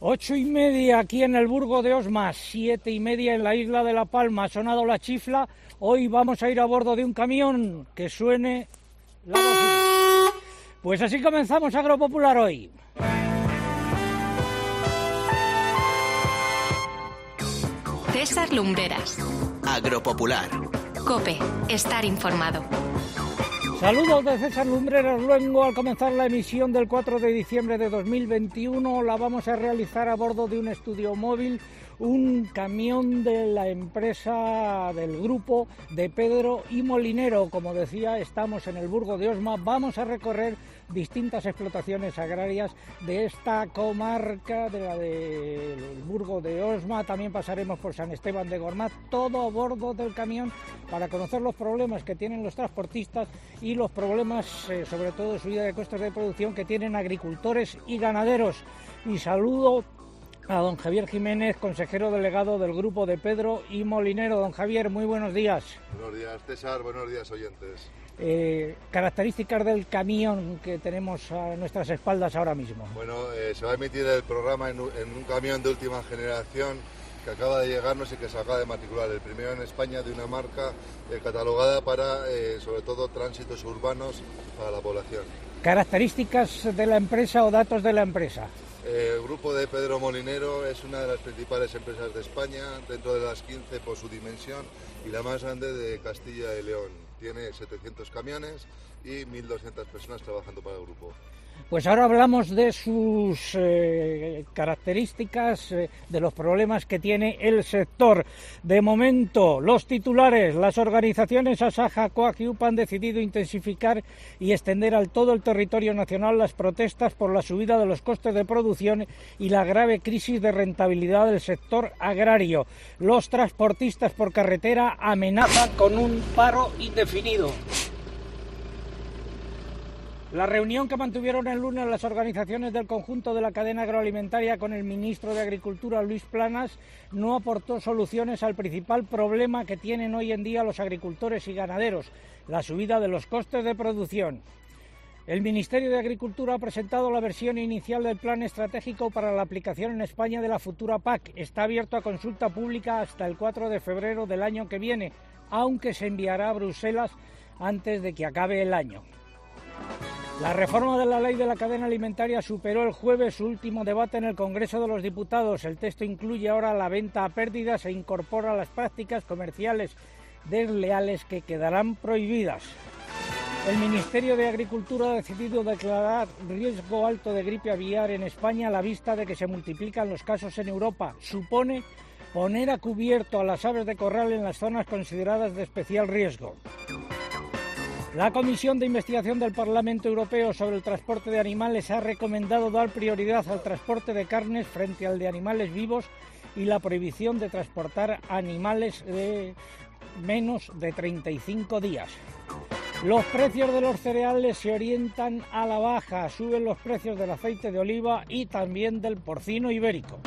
Ocho y media aquí en el Burgo de Osma, siete y media en la isla de La Palma. Ha sonado la chifla. Hoy vamos a ir a bordo de un camión que suene la bocina. Pues así comenzamos Agropopular hoy. César Lumbreras. Agropopular. Cope, estar informado. Saludos de César Lumbreras Luengo. Al comenzar la emisión del 4 de diciembre de 2021 la vamos a realizar a bordo de un estudio móvil un camión de la empresa del grupo de Pedro y Molinero. Como decía, estamos en el Burgo de Osma. Vamos a recorrer distintas explotaciones agrarias de esta comarca, de la del Burgo de Osma. También pasaremos por San Esteban de Gormaz, todo a bordo del camión para conocer los problemas que tienen los transportistas y los problemas, eh, sobre todo de subida de costes de producción, que tienen agricultores y ganaderos. Y saludo a don Javier Jiménez, consejero delegado del grupo de Pedro y Molinero. Don Javier, muy buenos días. Buenos días, César. Buenos días, oyentes. Eh, características del camión que tenemos a nuestras espaldas ahora mismo. Bueno, eh, se va a emitir el programa en un, camión de última generación que acaba de llegarnos y que se acaba de matricular. El primero en España de una marca eh, catalogada para, sobre todo, tránsitos urbanos para la población. ¿Características de la empresa o datos de la empresa? El grupo de Pedro Molinero es una de las principales empresas de España, dentro de las 15 por su dimensión y la más grande de Castilla y León. Tiene 700 camiones y 1.200 personas trabajando para el grupo. Pues ahora hablamos de sus eh, características, eh, de los problemas que tiene el sector. De momento, los titulares, las organizaciones Asaja, COAC y UPA han decidido intensificar y extender al todo el territorio nacional las protestas por la subida de los costes de producción y la grave crisis de rentabilidad del sector agrario. Los transportistas por carretera amenazan con un paro indefinido. La reunión que mantuvieron el lunes las organizaciones del conjunto de la cadena agroalimentaria con el ministro de Agricultura, Luis Planas, no aportó soluciones al principal problema que tienen hoy en día los agricultores y ganaderos, la subida de los costes de producción. El Ministerio de Agricultura ha presentado la versión inicial del plan estratégico para la aplicación en España de la futura PAC. Está abierto a consulta pública hasta el 4 de febrero del año que viene, aunque se enviará a Bruselas antes de que acabe el año. La reforma de la ley de la cadena alimentaria superó el jueves su último debate en el Congreso de los Diputados. El texto incluye ahora la venta a pérdidas e incorpora las prácticas comerciales desleales que quedarán prohibidas. El Ministerio de Agricultura ha decidido declarar riesgo alto de gripe aviar en España a la vista de que se multiplican los casos en Europa. Supone poner a cubierto a las aves de corral en las zonas consideradas de especial riesgo. La Comisión de Investigación del Parlamento Europeo sobre el transporte de animales ha recomendado dar prioridad al transporte de carnes frente al de animales vivos y la prohibición de transportar animales de menos de 35 días. Los precios de los cereales se orientan a la baja, suben los precios del aceite de oliva y también del porcino ibérico.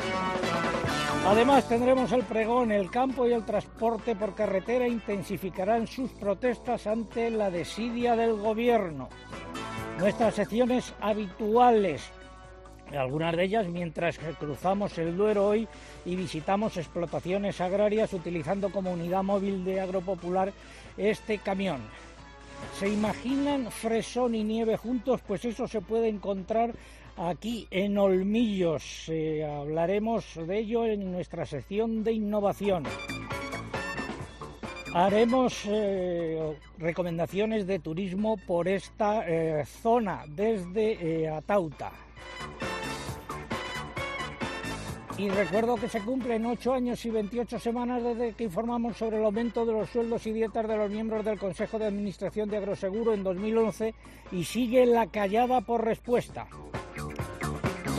Además tendremos el pregón, el campo y el transporte por carretera intensificarán sus protestas ante la desidia del gobierno. Nuestras secciones habituales, algunas de ellas mientras cruzamos el Duero hoy y visitamos explotaciones agrarias utilizando como unidad móvil de agropopular este camión. ¿Se imaginan fresón y nieve juntos? Pues eso se puede encontrar aquí en Olmillos. Eh, hablaremos de ello en nuestra sección de innovación. Haremos eh, recomendaciones de turismo por esta eh, zona desde Atauta. Y recuerdo que se cumplen ocho años y 28 semanas desde que informamos sobre el aumento de los sueldos y dietas de los miembros del Consejo de Administración de Agroseguro en 2011 y sigue la callada por respuesta.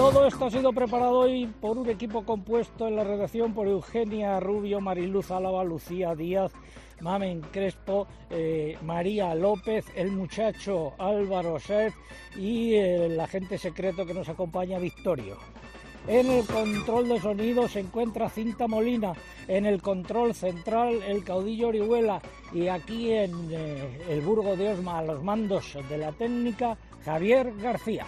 Todo esto ha sido preparado hoy por un equipo compuesto en la redacción por Eugenia Rubio, Mariluz Álava, Lucía Díaz, Mamen Crespo, eh, María López, el muchacho Álvaro Sef y el agente secreto que nos acompaña, Victorio. En el control de sonido se encuentra Cinta Molina, en el control central el caudillo Orihuela y aquí en eh, el Burgo de Osma a los mandos de la técnica Javier García.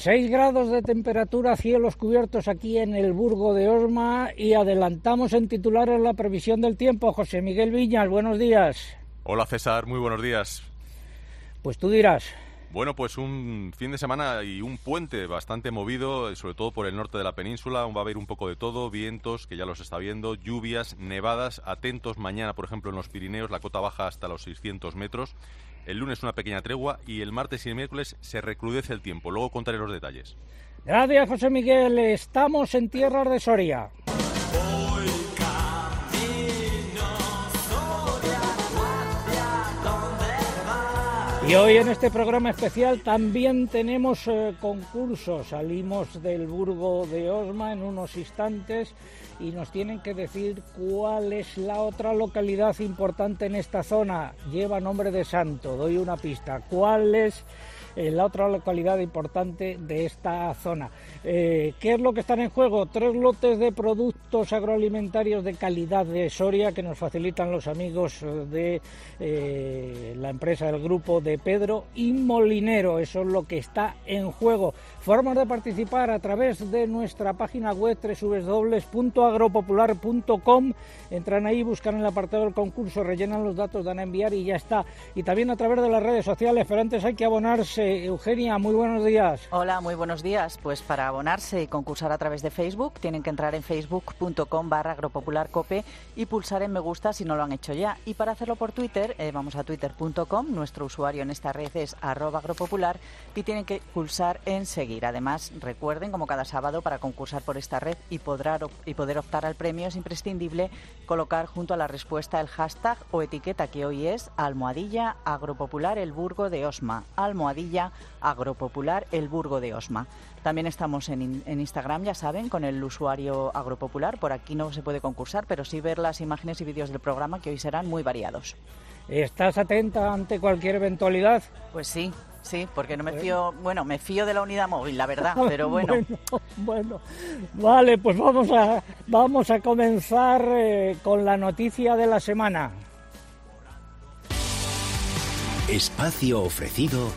6 grados de temperatura, cielos cubiertos aquí en el Burgo de Osma y adelantamos en titulares la previsión del tiempo. José Miguel Viñas, buenos días. Hola César, muy buenos días. Pues tú dirás. Bueno, pues un fin de semana y un puente bastante movido, sobre todo por el norte de la península. Va a haber un poco de todo, vientos, que ya los está viendo, lluvias, nevadas. Atentos mañana, por ejemplo, en los Pirineos, la cota baja hasta los 600 metros. El lunes una pequeña tregua y el martes y el miércoles se recrudece el tiempo. Luego contaré los detalles. Gracias, José Miguel. Estamos en tierras de Soria. Y hoy en este programa especial también tenemos eh, concursos. Salimos del Burgo de Osma en unos instantes y nos tienen que decir cuál es la otra localidad importante en esta zona. Lleva nombre de santo, doy una pista. ¿Cuál es eh, la otra localidad importante de esta zona. Eh, ¿Qué es lo que están en juego? Tres lotes de productos agroalimentarios de calidad de Soria que nos facilitan los amigos de eh, la empresa del grupo de Pedro y Molinero. Eso es lo que está en juego. Formas de participar a través de nuestra página web www.agropopular.com. Entran ahí, buscan el apartado del concurso, rellenan los datos, dan a enviar y ya está. Y también a través de las redes sociales, pero antes hay que abonarse. Eugenia, muy buenos días. Hola, muy buenos días. Pues para abonarse y concursar a través de Facebook, tienen que entrar en facebook.com barra agropopularcope y pulsar en me gusta si no lo han hecho ya. Y para hacerlo por Twitter, eh, vamos a twitter.com, nuestro usuario en esta red es arroba agropopular y tienen que pulsar en seguir. Además, recuerden, como cada sábado, para concursar por esta red y, y poder optar al premio es imprescindible colocar junto a la respuesta el hashtag o etiqueta que hoy es almohadilla agropopular el Burgo de Osma. Almohadilla agropopular el Burgo de Osma. También estamos en, en, Instagram, ya saben, con el usuario agropopular. Por aquí no se puede concursar, pero sí ver las imágenes y vídeos del programa que hoy serán muy variados. ¿Estás atenta ante cualquier eventualidad? Pues sí, Sí, porque no me fío, bueno, me fío de la unidad móvil, la verdad, pero bueno. bueno, vale, pues vamos a, vamos a comenzar eh, con la noticia de la semana. Espacio ofrecido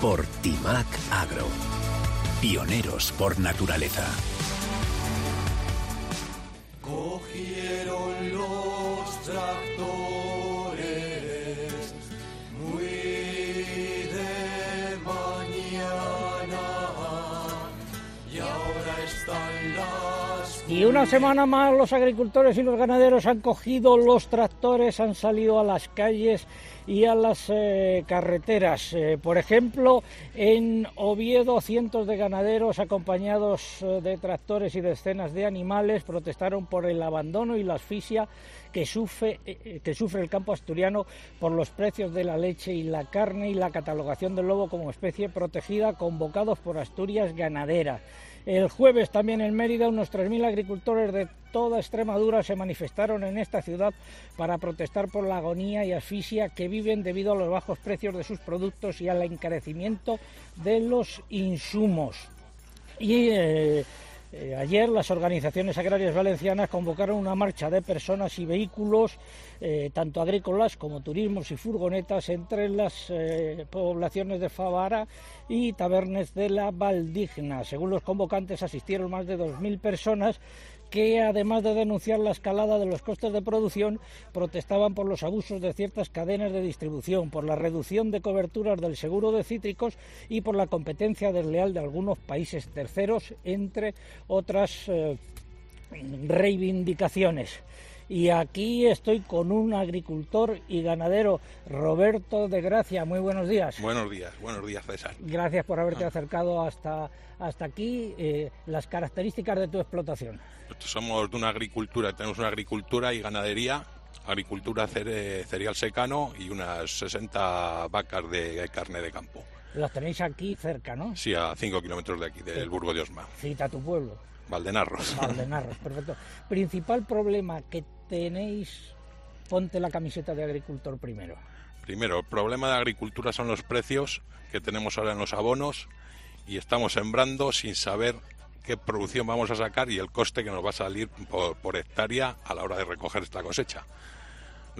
por Timac Agro. Pioneros por naturaleza. Cogieron los Y una semana más los agricultores y los ganaderos han cogido los tractores, han salido a las calles y a las eh, carreteras. Eh, por ejemplo, en Oviedo, cientos de ganaderos acompañados eh, de tractores y decenas de animales protestaron por el abandono y la asfixia que sufre, que sufre el campo asturiano por los precios de la leche y la carne y la catalogación del lobo como especie protegida convocados por Asturias Ganadera. El jueves también en Mérida unos 3.000 agricultores de toda Extremadura se manifestaron en esta ciudad para protestar por la agonía y asfixia que viven debido a los bajos precios de sus productos y al encarecimiento de los insumos. Eh, eh, ayer las organizaciones agrarias valencianas convocaron una marcha de personas y vehículos, eh, tanto agrícolas como turismos y furgonetas, entre las eh, poblaciones de Favara y Tabernes de la Valdigna. Según los convocantes, asistieron más de 2.000 personas que además de denunciar la escalada de los costes de producción, protestaban por los abusos de ciertas cadenas de distribución, por la reducción de coberturas del seguro de cítricos y por la competencia desleal de algunos países terceros, entre otras eh, reivindicaciones. Y aquí estoy con un agricultor y ganadero, Roberto de Gracia. Muy buenos días. Buenos días, buenos días, César. Gracias por haberte acercado hasta, hasta aquí. Eh, las características de tu explotación. Somos de una agricultura, tenemos una agricultura y ganadería, agricultura cere, cereal secano y unas 60 vacas de carne de campo. Las tenéis aquí cerca, ¿no? Sí, a 5 kilómetros de aquí, del Burgo de Osma. Cita tu pueblo. Valdenarros. Valdenarros, perfecto. Principal problema que tenéis, ponte la camiseta de agricultor primero. Primero, el problema de agricultura son los precios que tenemos ahora en los abonos y estamos sembrando sin saber qué producción vamos a sacar y el coste que nos va a salir por, por hectárea a la hora de recoger esta cosecha.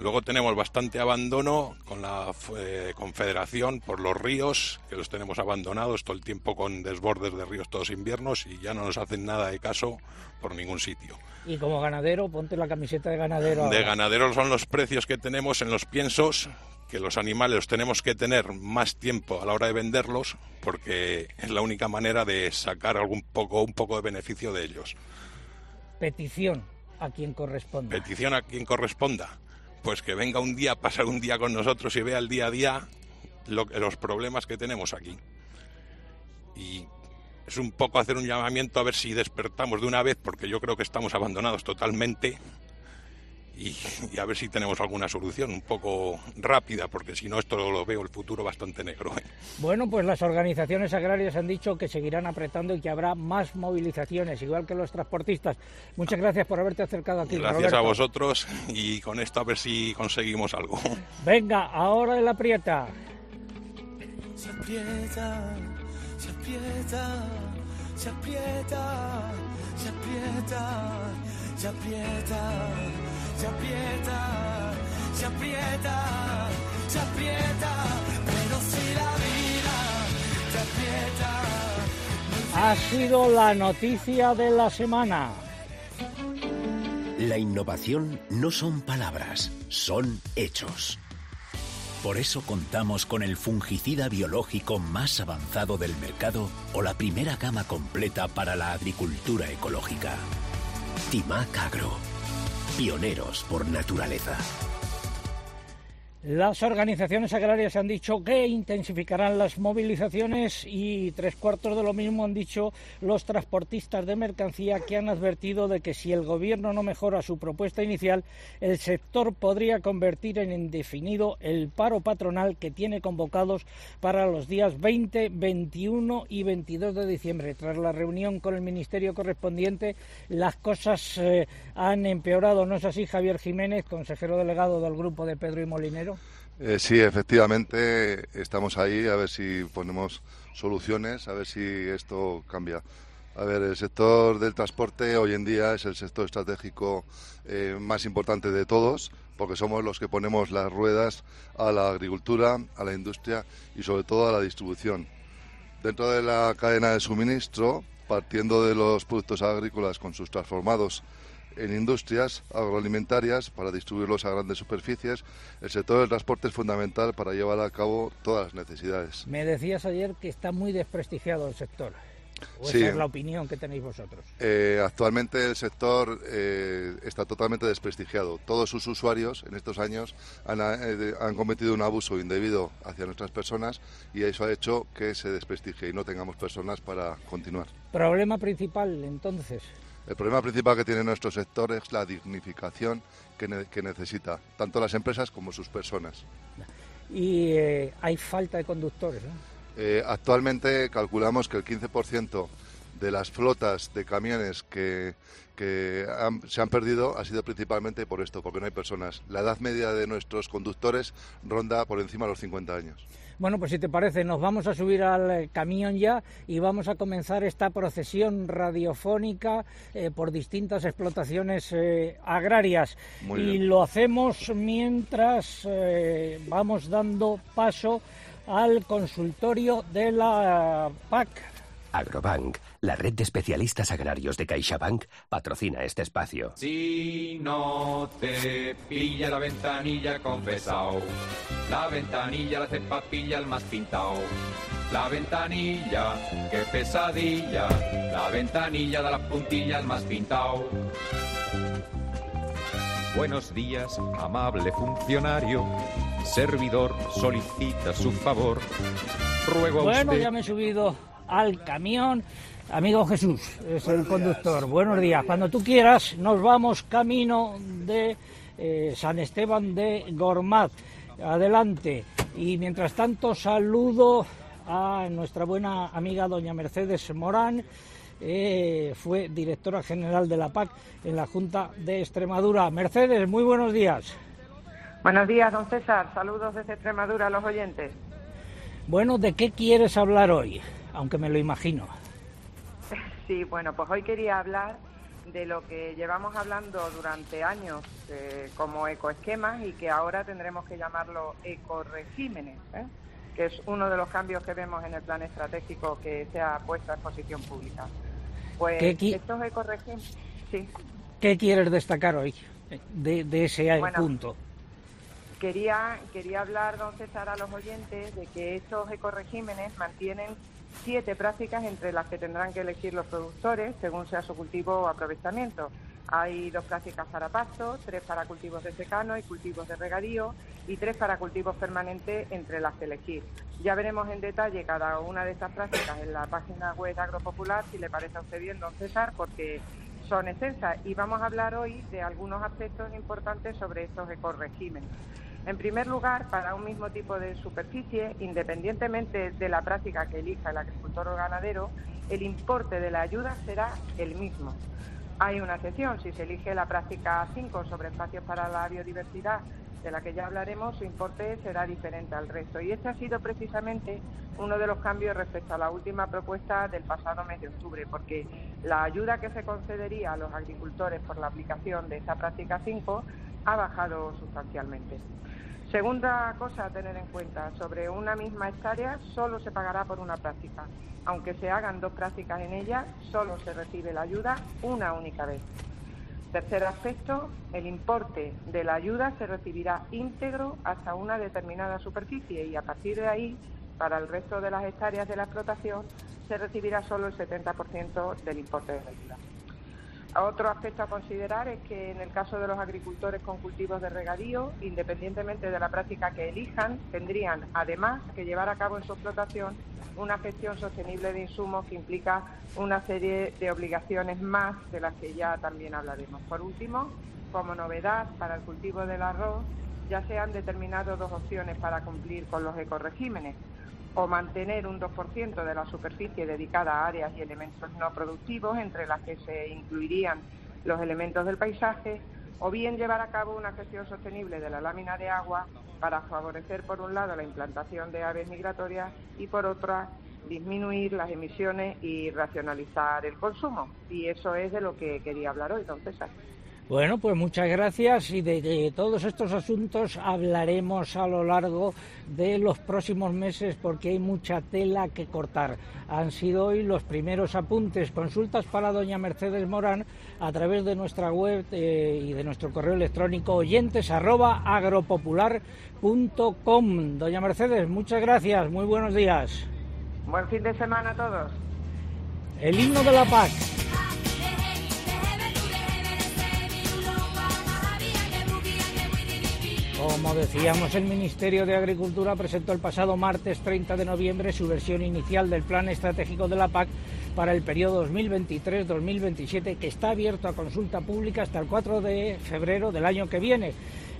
Luego tenemos bastante abandono con la eh, Confederación por los ríos, que los tenemos abandonados todo el tiempo con desbordes de ríos todos inviernos y ya no nos hacen nada de caso por ningún sitio. Y como ganadero, ponte la camiseta de ganadero. De ganadero son los precios que tenemos en los piensos, que los animales los tenemos que tener más tiempo a la hora de venderlos, porque es la única manera de sacar algún poco, un poco de beneficio de ellos. Petición a quien corresponda. Petición a quien corresponda, pues que venga un día, pasar un día con nosotros y vea el día a día lo- los problemas que tenemos aquí. Y es un poco hacer un llamamiento a ver si despertamos de una vez, porque yo creo que estamos abandonados totalmente. Y, y a ver si tenemos alguna solución un poco rápida, porque si no, esto lo veo el futuro bastante negro. ¿eh? Bueno, pues las organizaciones agrarias han dicho que seguirán apretando y que habrá más movilizaciones, igual que los transportistas. Muchas gracias por haberte acercado aquí. Gracias Roberto. a vosotros y con esto a ver si conseguimos algo. Venga, ahora en la prieta. se aprieta, se aprieta, se aprieta, se aprieta, se aprieta, se aprieta, se aprieta, se aprieta, pero si la vida te aprieta. Ha sido la noticia de la semana. La innovación no son palabras, son hechos. Por eso contamos con el fungicida biológico más avanzado del mercado o la primera gama completa para la agricultura ecológica. Timac Agro. Pioneros por naturaleza. Las organizaciones agrarias han dicho que intensificarán las movilizaciones y tres cuartos de lo mismo han dicho los transportistas de mercancía que han advertido de que si el gobierno no mejora su propuesta inicial, el sector podría convertir en indefinido el paro patronal que tiene convocados para los días 20, 21 y 22 de diciembre. Tras la reunión con el ministerio correspondiente, las cosas eh, han empeorado. ¿No es así, Javier Jiménez, consejero delegado del grupo de Pedro y Molinero? Eh, sí, efectivamente, estamos ahí a ver si ponemos soluciones, a ver si esto cambia. A ver, el sector del transporte hoy en día es el sector estratégico eh, más importante de todos, porque somos los que ponemos las ruedas a la agricultura, a la industria y sobre todo a la distribución. Dentro de la cadena de suministro, partiendo de los productos agrícolas con sus transformados en industrias agroalimentarias para distribuirlos a grandes superficies, el sector del transporte es fundamental para llevar a cabo todas las necesidades. Me decías ayer que está muy desprestigiado el sector. ¿O Sí. esa es la opinión que tenéis vosotros? Eh, actualmente el sector eh, está totalmente desprestigiado. Todos sus usuarios en estos años han, eh, han cometido un abuso indebido hacia nuestras personas y eso ha hecho que se desprestigie y no tengamos personas para continuar. Problema principal, entonces. El problema principal que tiene nuestro sector es la dignificación que, ne- que necesita tanto las empresas como sus personas. Y eh, hay falta de conductores. ¿no? Eh, actualmente calculamos que el 15% de las flotas de camiones que, que han- se han perdido ha sido principalmente por esto, porque no hay personas. La edad media de nuestros conductores ronda por encima de los 50 años. Bueno, pues si te parece, nos vamos a subir al eh, camión ya y vamos a comenzar esta procesión radiofónica eh, por distintas explotaciones eh, agrarias. Muy y bien. lo hacemos mientras eh, vamos dando paso al consultorio de la PAC. Agrobank, la red de especialistas agrarios de CaixaBank, patrocina este espacio. Si no te pilla la ventanilla confesao, la ventanilla la cepa pilla el más pintao. La ventanilla, qué pesadilla, la ventanilla da la puntilla al más pintao. Buenos días, amable funcionario. Servidor solicita su favor. Ruego a Bueno, usted. ya me he subido al camión. Amigo Jesús, es el conductor. Buenos días. Cuando tú quieras, nos vamos camino de eh, San Esteban de Gormaz. Adelante. Y mientras tanto, saludo a nuestra buena amiga doña Mercedes Morán, eh, fue directora general de la PAC en la Junta de Extremadura. Mercedes, muy buenos días. Buenos días, don César. Saludos desde Extremadura a los oyentes. Bueno, ¿de qué quieres hablar hoy? Aunque me lo imagino. Sí, bueno, pues hoy quería hablar de lo que llevamos hablando durante años eh, como ecoesquemas y que ahora tendremos que llamarlo ecoregímenes, ¿eh? que es uno de los cambios que vemos en el plan estratégico que se ha puesto a exposición pública. Pues estos ecoregímenes... Sí. ¿Qué quieres destacar hoy de, ese punto? Quería, quería hablar, don César, a los oyentes de que estos ecoregímenes mantienen siete prácticas entre las que tendrán que elegir los productores según sea su cultivo o aprovechamiento. Hay dos prácticas para pasto, tres para cultivos de secano y cultivos de regadío y tres para cultivos permanentes entre las que elegir. Ya veremos en detalle cada una de estas prácticas en la página web Agropopular, si le parece a usted bien, don César, porque son extensas y vamos a hablar hoy de algunos aspectos importantes sobre estos ecoregímenes. En primer lugar, para un mismo tipo de superficie, independientemente de la práctica que elija el agricultor o ganadero, el importe de la ayuda será el mismo. Hay una excepción, si se elige la práctica 5 sobre espacios para la biodiversidad, de la que ya hablaremos, su importe será diferente al resto. Y este ha sido precisamente uno de los cambios respecto a la última propuesta del pasado mes de octubre, porque la ayuda que se concedería a los agricultores por la aplicación de esa práctica 5 ha bajado sustancialmente. Segunda cosa a tener en cuenta, sobre una misma hectárea solo se pagará por una práctica. Aunque se hagan dos prácticas en ella, solo se recibe la ayuda una única vez. Tercer aspecto, el importe de la ayuda se recibirá íntegro hasta una determinada superficie y a partir de ahí, para el resto de las hectáreas de la explotación, se recibirá solo el 70% del importe de la ayuda. Otro aspecto a considerar es que en el caso de los agricultores con cultivos de regadío, independientemente de la práctica que elijan, tendrían además que llevar a cabo en su explotación una gestión sostenible de insumos que implica una serie de obligaciones más de las que ya también hablaremos. Por último, como novedad para el cultivo del arroz, ya se han determinado dos opciones para cumplir con los ecoregímenes o mantener un 2% de la superficie dedicada a áreas y elementos no productivos, entre las que se incluirían los elementos del paisaje, o bien llevar a cabo una gestión sostenible de la lámina de agua para favorecer, por un lado, la implantación de aves migratorias y, por otra, disminuir las emisiones y racionalizar el consumo. Y eso es de lo que quería hablar hoy, don César. Bueno, pues muchas gracias y de, todos estos asuntos hablaremos a lo largo de los próximos meses porque hay mucha tela que cortar. Han sido hoy los primeros apuntes, consultas para doña Mercedes Morán a través de nuestra web eh, y de nuestro correo electrónico oyentes arroba agropopular.com. Doña Mercedes, muchas gracias, muy buenos días. Buen fin de semana a todos. El himno de la paz. Como decíamos, el Ministerio de Agricultura presentó el pasado martes 30 de noviembre su versión inicial del Plan Estratégico de la PAC para el periodo 2023-2027, que está abierto a consulta pública hasta el 4 de febrero del año que viene.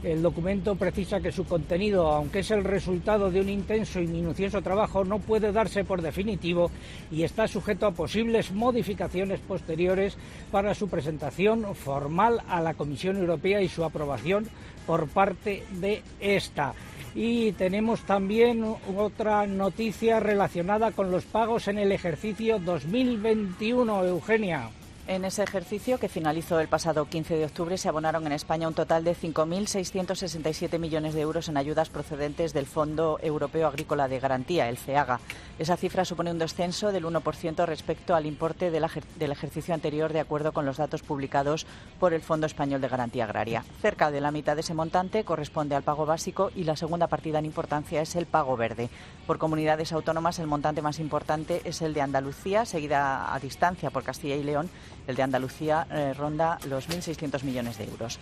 El documento precisa que su contenido, aunque es el resultado de un intenso y minucioso trabajo, no puede darse por definitivo y está sujeto a posibles modificaciones posteriores para su presentación formal a la Comisión Europea y su aprobación por parte de esta. Y tenemos también otra noticia relacionada con los pagos en el ejercicio 2021, Eugenia. En ese ejercicio, que finalizó el pasado 15 de octubre, se abonaron en España un total de 5.667 millones de euros en ayudas procedentes del Fondo Europeo Agrícola de Garantía, el FEAGA. Esa cifra supone un descenso del 1% respecto al importe del ejercicio anterior, de acuerdo con los datos publicados por el Fondo Español de Garantía Agraria. Cerca de la mitad de ese montante corresponde al pago básico y la segunda partida en importancia es el pago verde. Por comunidades autónomas, el montante más importante es el de Andalucía, seguida a distancia por Castilla y León El de Andalucía eh, ronda los 1.600 millones de euros.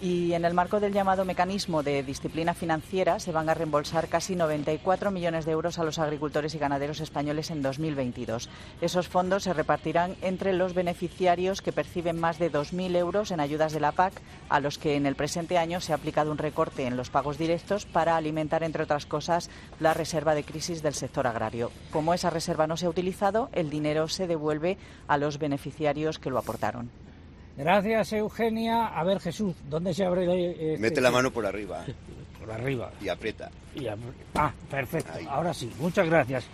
Y en el marco del llamado mecanismo de disciplina financiera se van a reembolsar casi 94 millones de euros a los agricultores y ganaderos españoles en 2022. Esos fondos se repartirán entre los beneficiarios que perciben más de 2.000 euros en ayudas de la PAC, a los que en el presente año se ha aplicado un recorte en los pagos directos para alimentar, entre otras cosas, la reserva de crisis del sector agrario. Como esa reserva no se ha utilizado, el dinero se devuelve a los beneficiarios que lo aportaron. Gracias, Eugenia. A ver, Jesús, ¿dónde se abre? Este... Mete la mano por arriba. Por arriba. Y aprieta. Y ap... Ah, perfecto. Ahí. Ahora sí, muchas gracias.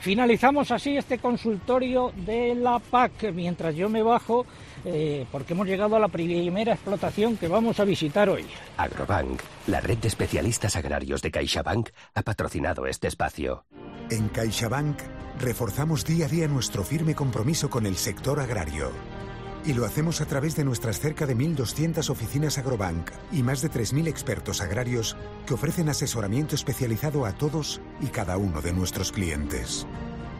Finalizamos así este consultorio de la PAC mientras yo me bajo eh, porque hemos llegado a la primera explotación que vamos a visitar hoy. Agrobank, la red de especialistas agrarios de CaixaBank, ha patrocinado este espacio. En CaixaBank reforzamos día a día nuestro firme compromiso con el sector agrario y lo hacemos a través de nuestras cerca de 1.200 oficinas Agrobank y más de 3.000 expertos agrarios que ofrecen asesoramiento especializado a todos y cada uno de nuestros clientes.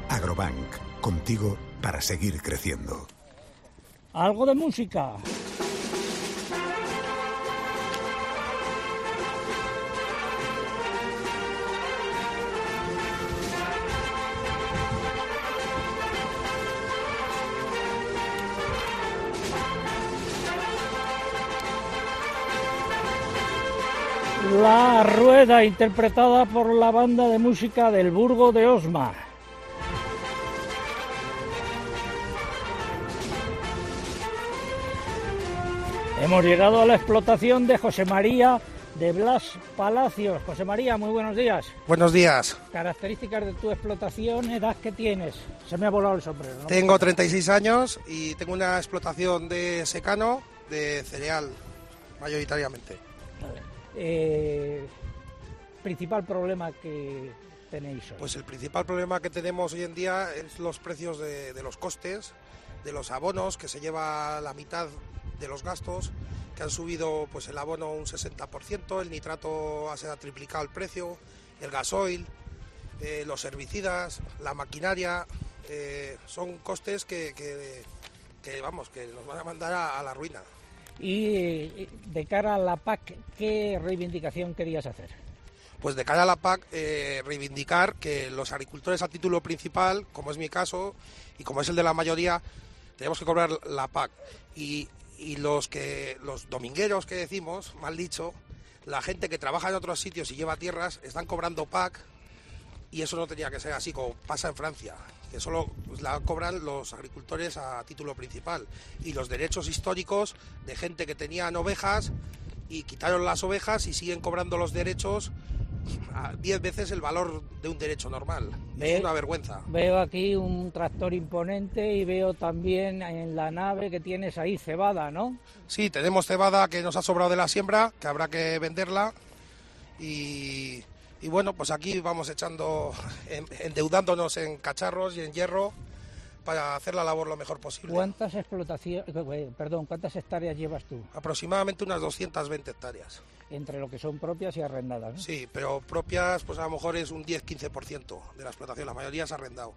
Agrobank, contigo para seguir creciendo. Algo de música. La Rueda, interpretada por la banda de música del Burgo de Osma. Hemos llegado a la explotación de José María de Blas Palacios. José María, muy buenos días. Buenos días. Características de tu explotación, edad que tienes. Se me ha volado el sombrero. ¿no? Tengo 36 años y tengo una explotación de secano de cereal, mayoritariamente. Eh, principal problema que tenéis hoy. Pues el principal problema que tenemos hoy en día es los precios de, los costes, de los abonos, que se lleva la mitad de los gastos, que han subido pues el abono un 60%, el nitrato se ha triplicado el precio, el gasoil, eh, los herbicidas, la maquinaria, eh, son costes que, que, vamos, que nos van a mandar a la ruina. Y de cara a la PAC, ¿qué reivindicación querías hacer? Pues de cara a la PAC, eh, reivindicar que los agricultores a título principal, como es mi caso y como es el de la mayoría, tenemos que cobrar la PAC. Y, y los que los domingueros que decimos, mal dicho, la gente que trabaja en otros sitios y lleva tierras, están cobrando PAC y eso no tenía que ser así como pasa en Francia, que solo la cobran los agricultores a título principal y los derechos históricos de gente que tenían ovejas y quitaron las ovejas y siguen cobrando los derechos a 10 veces el valor de un derecho normal. Ve, es una vergüenza. Veo aquí un tractor imponente y veo también en la nave que tienes ahí cebada, ¿no? Sí, tenemos cebada que nos ha sobrado de la siembra, que habrá que venderla y, y bueno, pues aquí vamos echando, endeudándonos en cacharros y en hierro para hacer la labor lo mejor posible. ¿Cuántas explotaciones, perdón, cuántas hectáreas llevas tú? Aproximadamente unas 220 hectáreas. Entre lo que son propias y arrendadas, ¿no? Sí, pero propias pues a lo mejor es un 10-15% de la explotación, la mayoría es arrendado.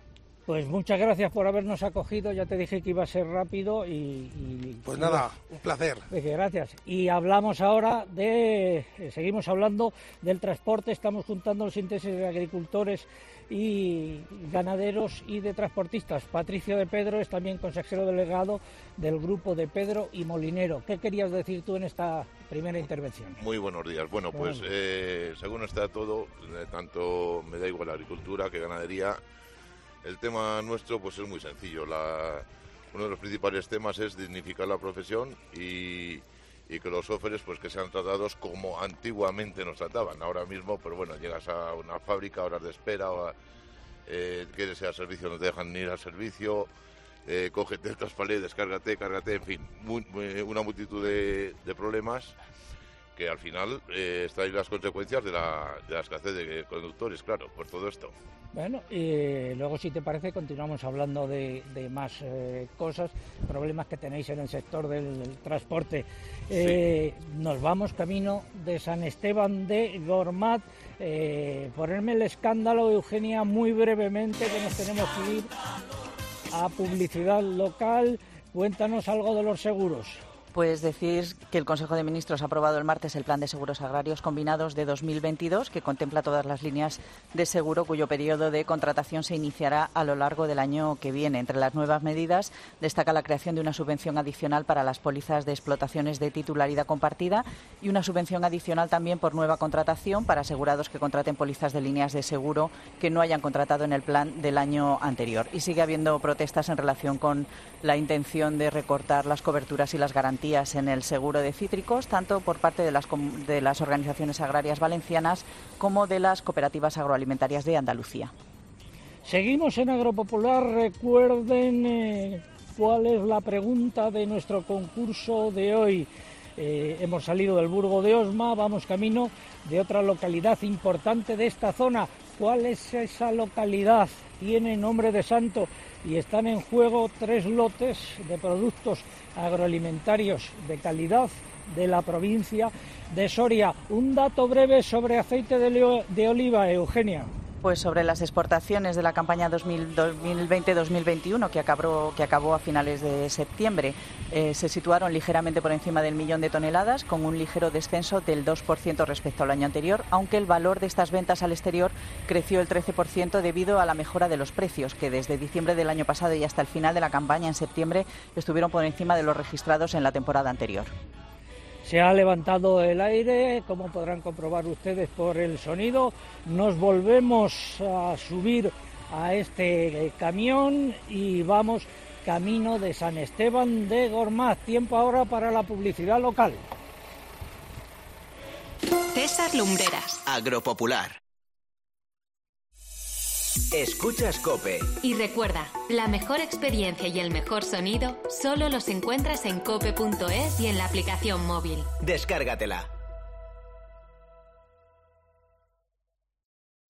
Pues muchas gracias por habernos acogido, ya te dije que iba a ser rápido y... y pues nada, un placer. Gracias. Y hablamos ahora de, seguimos hablando del transporte, estamos juntando los intereses de agricultores y ganaderos y de transportistas. Patricio de Pedro es también consejero delegado del grupo de Pedro y Molinero. ¿Qué querías decir tú en esta primera intervención? Muy buenos días. Bueno, pues bueno. Eh, según está todo, eh, tanto me da igual la agricultura que ganadería, el tema nuestro pues es muy sencillo. Uno de los principales temas es dignificar la profesión y, que los choferes pues que sean tratados como antiguamente nos trataban. Ahora mismo, pues bueno, llegas a una fábrica, horas de espera, eh, quieres ir al servicio, no te dejan ir al servicio, eh, cógete estas paredes, descárgate, cárgate, en fin, muy, una multitud de, problemas que al final eh, las consecuencias de la escasez de conductores, claro, por todo esto. Bueno, y luego si te parece continuamos hablando de, de más eh, cosas, problemas que tenéis en el sector del, del transporte. Eh, sí. Nos vamos camino de San Esteban de Gormat. Eh, ponerme el escándalo, Eugenia, muy brevemente, que nos tenemos que ir a publicidad local. Cuéntanos algo de los seguros. Pues decir que el Consejo de Ministros ha aprobado el martes el Plan de Seguros Agrarios Combinados de 2022, que contempla todas las líneas de seguro cuyo periodo de contratación se iniciará a lo largo del año que viene. Entre las nuevas medidas destaca la creación de una subvención adicional para las pólizas de explotaciones de titularidad compartida y una subvención adicional también por nueva contratación para asegurados que contraten pólizas de líneas de seguro que no hayan contratado en el plan del año anterior. Y sigue habiendo protestas en relación con la intención de recortar las coberturas y las garantías en el seguro de cítricos, tanto por parte de las, de las organizaciones agrarias valencianas como de las cooperativas agroalimentarias de Andalucía. Seguimos en Agropopular. Recuerden eh, cuál es la pregunta de nuestro concurso de hoy. Eh, hemos salido del Burgo de Osma, vamos camino de otra localidad importante de esta zona. ¿Cuál es esa localidad? Tiene nombre de santo y están en juego tres lotes de productos agroalimentarios de calidad de la provincia de Soria. Un dato breve sobre aceite de, oliva, Eugenia. Pues sobre las exportaciones de la campaña 2020-2021 que acabó, que acabó a finales de septiembre, eh, se situaron ligeramente por encima del millón de toneladas, con un ligero descenso del 2% respecto al año anterior, aunque el valor de estas ventas al exterior creció el 13% debido a la mejora de los precios, que desde diciembre del año pasado y hasta el final de la campaña en septiembre estuvieron por encima de los registrados en la temporada anterior. Se ha levantado el aire, como podrán comprobar ustedes por el sonido. Nos volvemos a subir a este camión y vamos camino de San Esteban de Gormaz. Tiempo ahora para la publicidad local. César Lumbreras. Agropopular. Escuchas Cope. Y recuerda, la mejor experiencia y el mejor sonido solo los encuentras en cope.es y en la aplicación móvil. Descárgatela.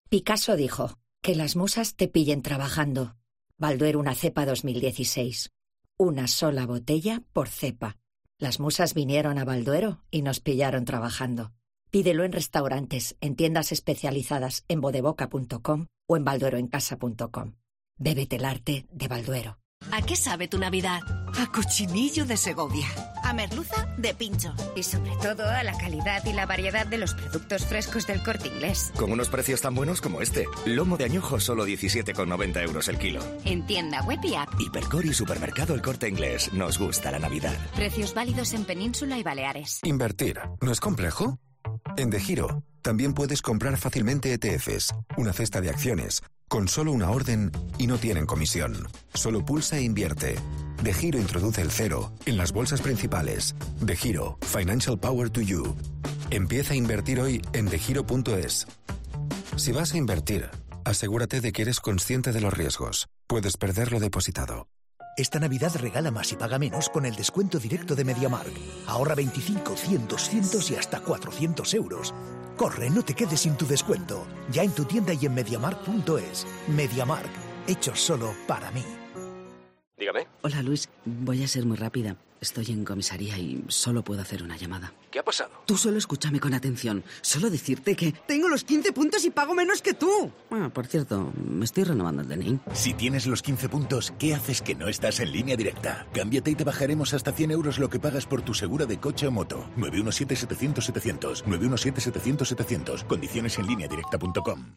Picasso dijo, que las musas te pillen trabajando. Balduero una cepa 2016. Una sola botella por cepa. Las musas vinieron a Balduero y nos pillaron trabajando. Pídelo en restaurantes, en tiendas especializadas en bodeboca.com o en baldueroencasa.com. Bébete el arte de Balduero. ¿A qué sabe tu Navidad? A cochinillo de Segovia. A merluza de pincho. Y sobre todo a la calidad y la variedad de los productos frescos del corte inglés. Con unos precios tan buenos como este. Lomo de añojo solo 17,90 euros el kilo. En tienda web y app. Hipercor y supermercado El Corte Inglés. Nos gusta la Navidad. Precios válidos en Península y Baleares. Invertir. ¿No es complejo? En De Giro también puedes comprar fácilmente ETFs, una cesta de acciones, con solo una orden y no tienen comisión. Solo pulsa e invierte. De Giro introduce el cero en las bolsas principales. De Giro, Financial Power to You. Empieza a invertir hoy en degiro.es. Si vas a invertir, asegúrate de que eres consciente de los riesgos. Puedes perder lo depositado. Esta Navidad regala más y paga menos con el descuento directo de MediaMark. Ahorra 25, 100, 200 y hasta 400 euros. Corre, no te quedes sin tu descuento. Ya en tu tienda y en MediaMark.es. MediaMark, hecho solo para mí. Dígame. Hola Luis, voy a ser muy rápida. Estoy en comisaría y solo puedo hacer una llamada. ¿Qué ha pasado? Tú solo escúchame con atención. Solo decirte que tengo los 15 puntos y pago menos que tú. Bueno, por cierto, me estoy renovando el DNI. Si tienes los 15 puntos, ¿qué haces que no estás en línea directa? Cámbiate y te bajaremos hasta 100 euros lo que pagas por tu segura de coche o moto. 917-700-700. 917-700-700. Condiciones en línea directa.com.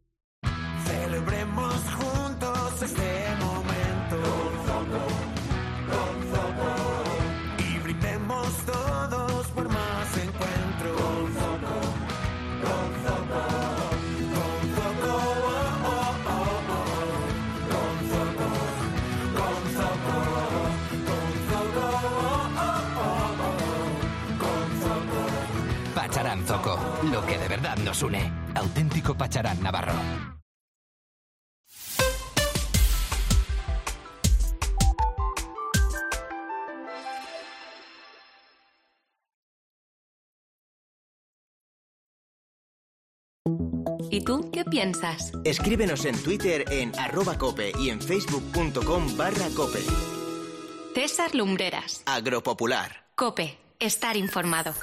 Lo que de verdad nos une. Auténtico Pacharán Navarro. ¿Y tú qué piensas? Escríbenos en Twitter en arroba cope y en facebook.com barra cope. César Lumbreras. Agropopular. Cope. Estar informado.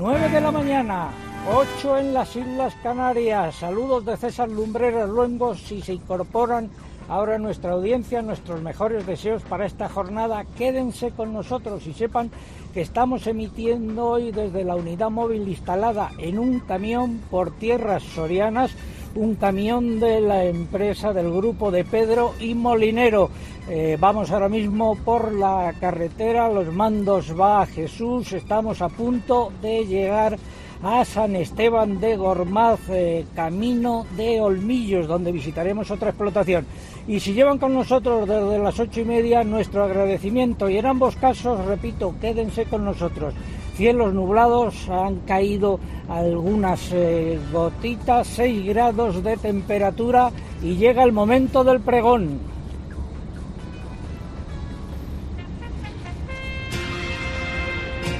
Nueve de la mañana, 8 en las Islas Canarias. Saludos de César Lumbreras Luengos si se incorporan ahora a nuestra audiencia, nuestros mejores deseos para esta jornada. Quédense con nosotros y sepan que estamos emitiendo hoy desde la unidad móvil instalada en un camión por tierras sorianas, un camión de la empresa del grupo de Pedro y Molinero. Eh, vamos ahora mismo por la carretera, los mandos va a Jesús, estamos a punto de llegar a San Esteban de Gormaz, eh, camino de Olmillos, donde visitaremos otra explotación. Y si llevan con nosotros desde las ocho y media, nuestro agradecimiento. Y en ambos casos, repito, quédense con nosotros. Cielos nublados, han caído algunas eh, gotitas, 6 grados de temperatura y llega el momento del pregón.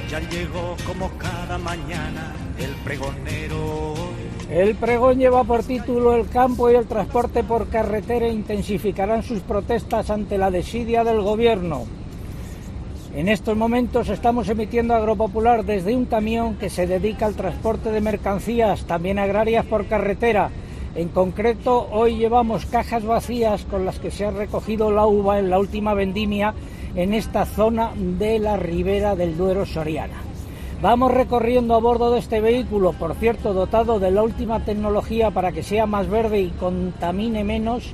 Ya llegó como cada mañana el pregonero. El pregón lleva por título El campo y el transporte por carretera intensificarán sus protestas ante la desidia del gobierno. En estos momentos estamos emitiendo Agropopular desde un camión que se dedica al transporte de mercancías, también agrarias por carretera. En concreto, hoy llevamos cajas vacías con las que se ha recogido la uva en la última vendimia en esta zona de la ribera del Duero Soriana. Vamos recorriendo a bordo de este vehículo, por cierto, dotado de la última tecnología para que sea más verde y contamine menos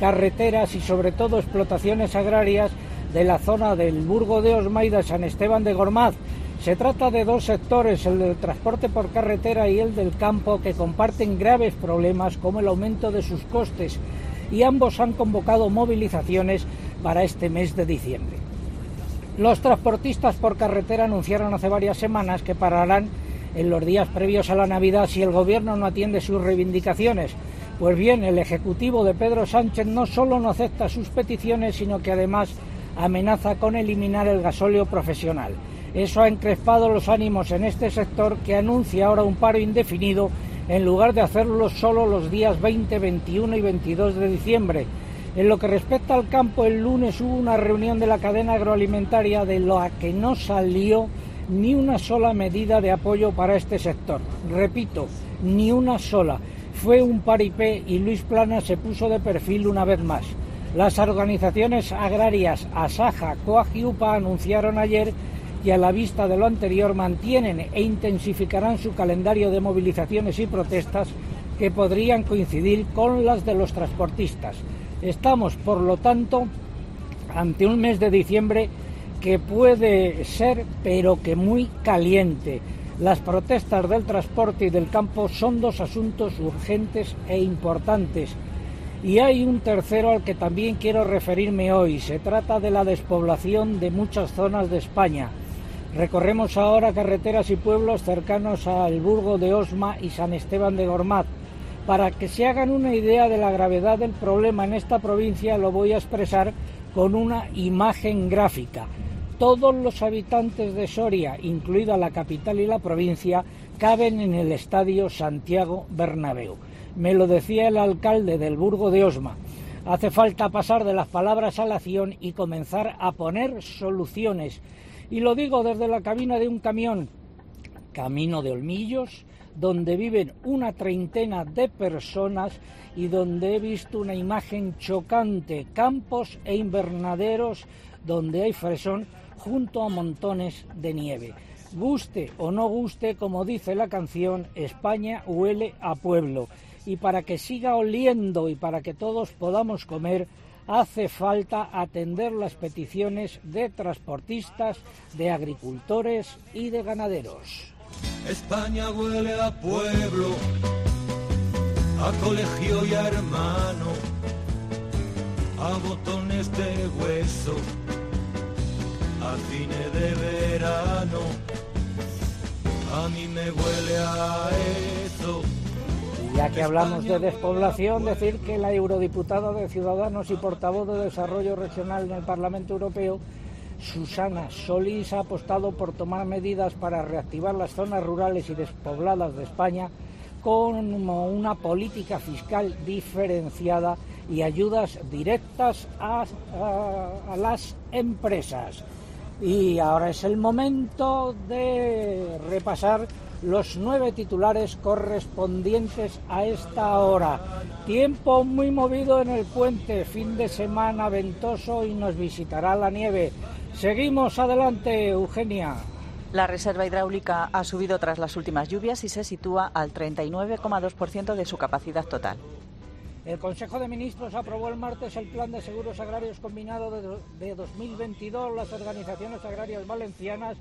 carreteras y sobre todo explotaciones agrarias de la zona del Burgo de Osma y de San Esteban de Gormaz. Se trata de dos sectores, el del transporte por carretera y el del campo, que comparten graves problemas como el aumento de sus costes y ambos han convocado movilizaciones para este mes de diciembre. Los transportistas por carretera anunciaron hace varias semanas que pararán en los días previos a la Navidad si el Gobierno no atiende sus reivindicaciones. Pues bien, el Ejecutivo de Pedro Sánchez no solo no acepta sus peticiones, sino que además amenaza con eliminar el gasóleo profesional. Eso ha encrespado los ánimos en este sector que anuncia ahora un paro indefinido en lugar de hacerlo solo los días 20, 21 y 22 de diciembre. En lo que respecta al campo, el lunes hubo una reunión de la cadena agroalimentaria de la que no salió ni una sola medida de apoyo para este sector. Repito, ni una sola. Fue un paripé y Luis Plana se puso de perfil una vez más. Las organizaciones agrarias Asaja, Coag y UPA anunciaron ayer que a la vista de lo anterior mantienen e intensificarán su calendario de movilizaciones y protestas que podrían coincidir con las de los transportistas. Estamos, por lo tanto, ante un mes de diciembre que puede ser, pero que muy caliente. Las protestas del transporte y del campo son dos asuntos urgentes e importantes. Y hay un tercero al que también quiero referirme hoy. Se trata de la despoblación de muchas zonas de España. Recorremos ahora carreteras y pueblos cercanos al Burgo de Osma y San Esteban de Gormaz. Para que se hagan una idea de la gravedad del problema en esta provincia, lo voy a expresar con una imagen gráfica. Todos los habitantes de Soria, incluida la capital y la provincia, caben en el estadio Santiago Bernabéu. Me lo decía el alcalde del Burgo de Osma. Hace falta pasar de las palabras a la acción y comenzar a poner soluciones. Y lo digo desde la cabina de un camión, camino de Olmillos, donde viven una treintena de personas y donde he visto una imagen chocante, campos e invernaderos donde hay fresón junto a montones de nieve. Guste o no guste, como dice la canción, España huele a pueblo. Y para que siga oliendo y para que todos podamos comer, hace falta atender las peticiones de transportistas, de agricultores y de ganaderos. España huele a pueblo. a colegio y a hermano, a botones de hueso, a cine de verano. A mí me huele a eso. Ya que hablamos de despoblación, decir que la eurodiputada de Ciudadanos y portavoz de Desarrollo Regional en el Parlamento Europeo, Susana Solís, ha apostado por tomar medidas para reactivar las zonas rurales y despobladas de España con una política fiscal diferenciada y ayudas directas a, a- a las empresas. Y ahora es el momento de repasar los nueve titulares correspondientes a esta hora. Tiempo muy movido en el puente, fin de semana ventoso y nos visitará la nieve. Seguimos adelante, Eugenia. La reserva hidráulica ha subido tras las últimas lluvias y se sitúa al 39,2% de su capacidad total. El Consejo de Ministros aprobó el martes el Plan de Seguros Agrarios Combinado de, do- de 2022. Las organizaciones agrarias valencianas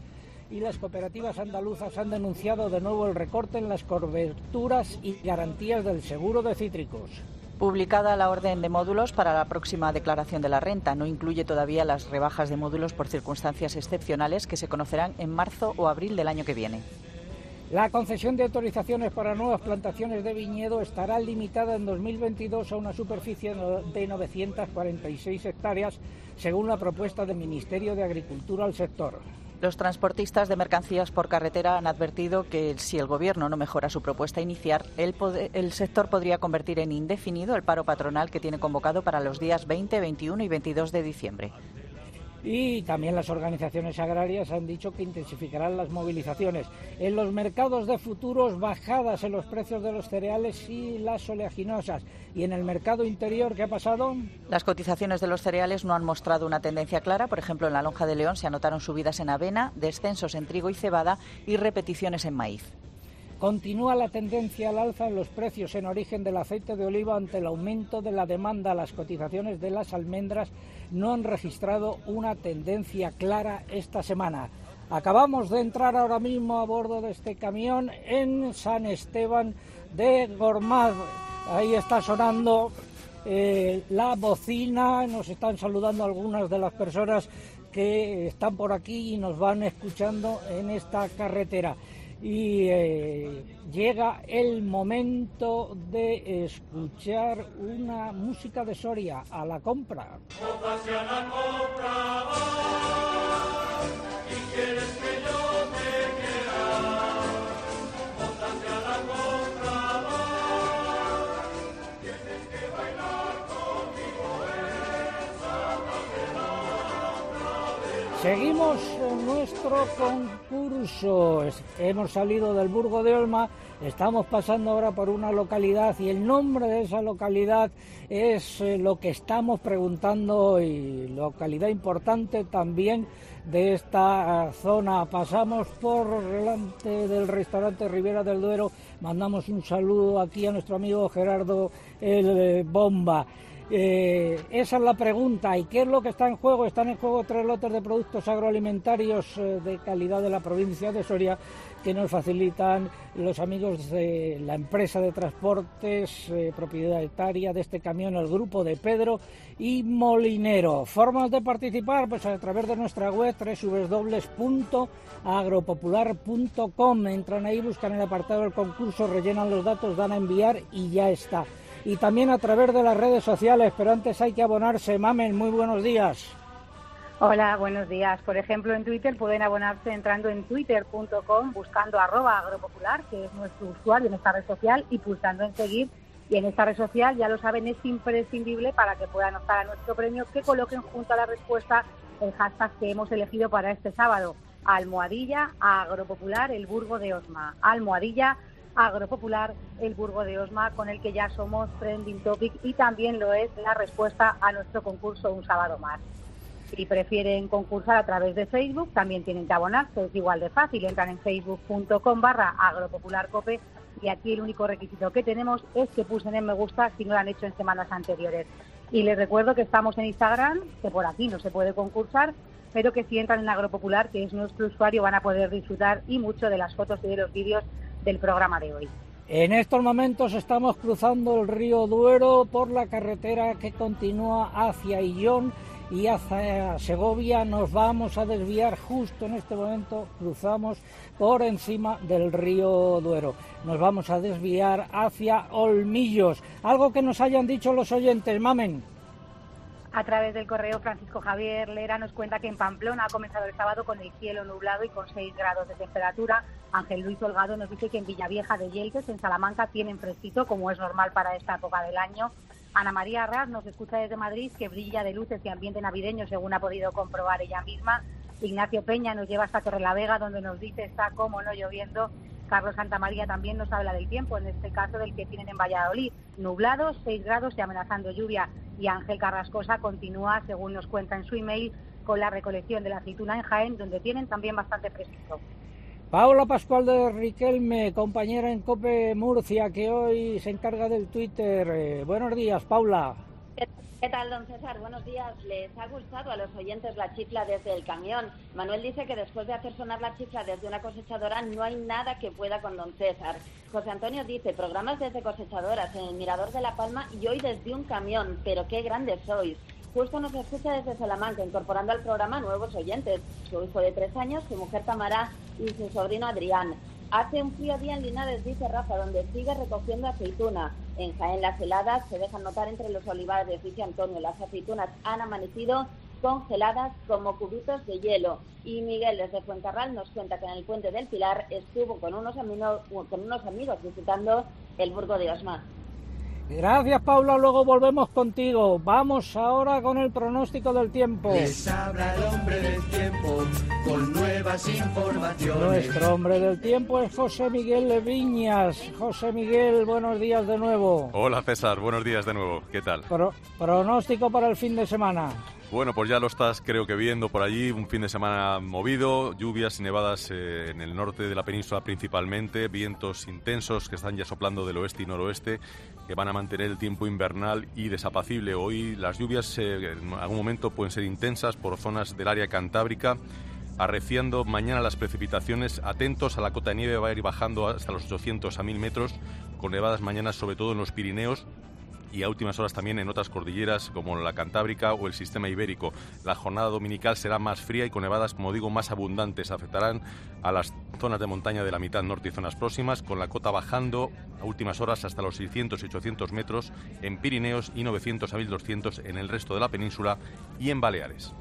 y las cooperativas andaluzas han denunciado de nuevo el recorte en las coberturas y garantías del seguro de cítricos. Publicada la orden de módulos para la próxima declaración de la renta. No incluye todavía las rebajas de módulos por circunstancias excepcionales que se conocerán en marzo o abril del año que viene. La concesión de autorizaciones para nuevas plantaciones de viñedo estará limitada en 2022 a una superficie de 946 hectáreas, según la propuesta del Ministerio de Agricultura al sector. Los transportistas de mercancías por carretera han advertido que si el Gobierno no mejora su propuesta inicial, el, el sector podría convertir en indefinido el paro patronal que tiene convocado para los días 20, 21 y 22 de diciembre. Y también las organizaciones agrarias han dicho que intensificarán las movilizaciones. En los mercados de futuros, bajadas en los precios de los cereales y las oleaginosas. Y en el mercado interior, ¿qué ha pasado? Las cotizaciones de los cereales no han mostrado una tendencia clara. Por ejemplo, en la lonja de León se anotaron subidas en avena, descensos en trigo y cebada y repeticiones en maíz. Continúa la tendencia al alza en los precios en origen del aceite de oliva ante el aumento de la demanda. Las cotizaciones de las almendras no han registrado una tendencia clara esta semana. Acabamos de entrar ahora mismo a bordo de este camión en San Esteban de Gormaz. Ahí está sonando eh, la bocina, nos están saludando algunas de las personas que están por aquí y nos van escuchando en esta carretera. Y eh, llega el momento de escuchar una música de Soria a la compra. Seguimos nuestro concurso. Hemos salido del Burgo de Olma, estamos pasando ahora por una localidad y el nombre de esa localidad es eh, lo que estamos preguntando hoy. Localidad importante también de esta eh, zona. Pasamos por delante del restaurante Rivera del Duero. Mandamos un saludo aquí a nuestro amigo Gerardo el eh, Bomba. Eh, esa es la pregunta. ¿Y qué es lo que está en juego? Están en juego tres lotes de productos agroalimentarios eh, de calidad de la provincia de Soria que nos facilitan los amigos de la empresa de transportes eh, propietaria de este camión, el grupo de Pedro y Molinero. Formas de participar, pues a través de nuestra web www.agropopular.com. Entran ahí, buscan el apartado del concurso, rellenan los datos, dan a enviar y ya está y también a través de las redes sociales, pero antes hay que abonarse. Mamen, muy buenos días. Hola, buenos días. Por ejemplo, en Twitter pueden abonarse entrando en twitter.com, buscando arroba agropopular, que es nuestro usuario en esta red social, y pulsando en seguir. Y en esta red social, ya lo saben, es imprescindible para que puedan optar a nuestro premio que coloquen junto a la respuesta el hashtag que hemos elegido para este sábado. Almohadilla Agropopular, el Burgo de Osma. Almohadilla Agropopular, el Burgo de Osma, con el que ya somos trending topic y también lo es la respuesta a nuestro concurso Un Sábado Más. Si prefieren concursar a través de Facebook, también tienen que abonarse, es igual de fácil. Entran en facebook.com barra agropopularcope y aquí el único requisito que tenemos es que pulsen en me gusta si no lo han hecho en semanas anteriores. Y les recuerdo que estamos en Instagram, que por aquí no se puede concursar, pero que si entran en Agropopular, que es nuestro usuario, van a poder disfrutar y mucho de las fotos y de los vídeos del programa de hoy. En estos momentos estamos cruzando el río Duero por la carretera que continúa hacia Illón y hacia Segovia. Nos vamos a desviar justo en este momento, cruzamos por encima del río Duero. Nos vamos a desviar hacia Olmillos. Algo que nos hayan dicho los oyentes, mamen. A través del correo, Francisco Javier Lera nos cuenta que en Pamplona ha comenzado el sábado con el cielo nublado y con 6 grados de temperatura. Ángel Luis Holgado nos dice que en Villavieja de Yeltes, en Salamanca, tienen fresquito, como es normal para esta época del año. Ana María Arras nos escucha desde Madrid, que brilla de luces y ambiente navideño, según ha podido comprobar ella misma. Ignacio Peña nos lleva hasta Torrelavega, donde nos dice está como no lloviendo. Carlos Santamaría también nos habla del tiempo, en este caso del que tienen en Valladolid. Nublados, 6 grados y amenazando lluvia. Y Ángel Carrascosa continúa, según nos cuenta en su email, con la recolección de la aceituna en Jaén, donde tienen también bastante fresquito. Paula Pascual de Riquelme, compañera en COPE Murcia, que hoy se encarga del Twitter. Eh, buenos días, Paula. ¿Qué tal, don César? Buenos días. ¿Les ha gustado a los oyentes la chifla desde el camión? Manuel dice que después de hacer sonar la chifla desde una cosechadora no hay nada que pueda con don César. José Antonio dice, programas desde cosechadoras en el Mirador de La Palma y hoy desde un camión, pero qué grandes sois. Justo nos escucha desde Salamanca, incorporando al programa nuevos oyentes. Su hijo de tres años, su mujer Tamara y su sobrino Adrián. Hace un frío día en Linares, dice Rafa, donde sigue recogiendo aceituna. En Jaén las heladas se dejan notar entre los olivares, dice Antonio. Las aceitunas han amanecido congeladas como cubitos de hielo. Y Miguel desde Fuencarral nos cuenta que en el puente del Pilar estuvo con unos, amino- con unos amigos visitando el Burgo de Osma. Gracias, Paula. Luego volvemos contigo. Vamos ahora con el pronóstico del tiempo. Les habla el hombre del tiempo con nuevas informaciones. Nuestro hombre del tiempo es José Miguel Viñas. José Miguel, buenos días de nuevo. Hola César, buenos días de nuevo. ¿Qué tal? Pro- pronóstico para el fin de semana. Bueno, pues ya lo estás creo que viendo por allí, un fin de semana movido, lluvias y nevadas eh, en el norte de la península principalmente, vientos intensos que están ya soplando del oeste y noroeste, que van a mantener el tiempo invernal y desapacible. Hoy las lluvias eh, en algún momento pueden ser intensas por zonas del área cantábrica, arreciando mañana las precipitaciones. Atentos a la cota de nieve, va a ir bajando hasta los 800 a 1000 metros, con nevadas mañana sobre todo en los Pirineos y a últimas horas también en otras cordilleras como la Cantábrica o el sistema ibérico. La jornada dominical será más fría y con nevadas, como digo, más abundantes. Afectarán a las zonas de montaña de la mitad norte y zonas próximas, con la cota bajando a últimas horas hasta los 600 y 800 metros en Pirineos y 900 a 1200 en el resto de la península y en Baleares.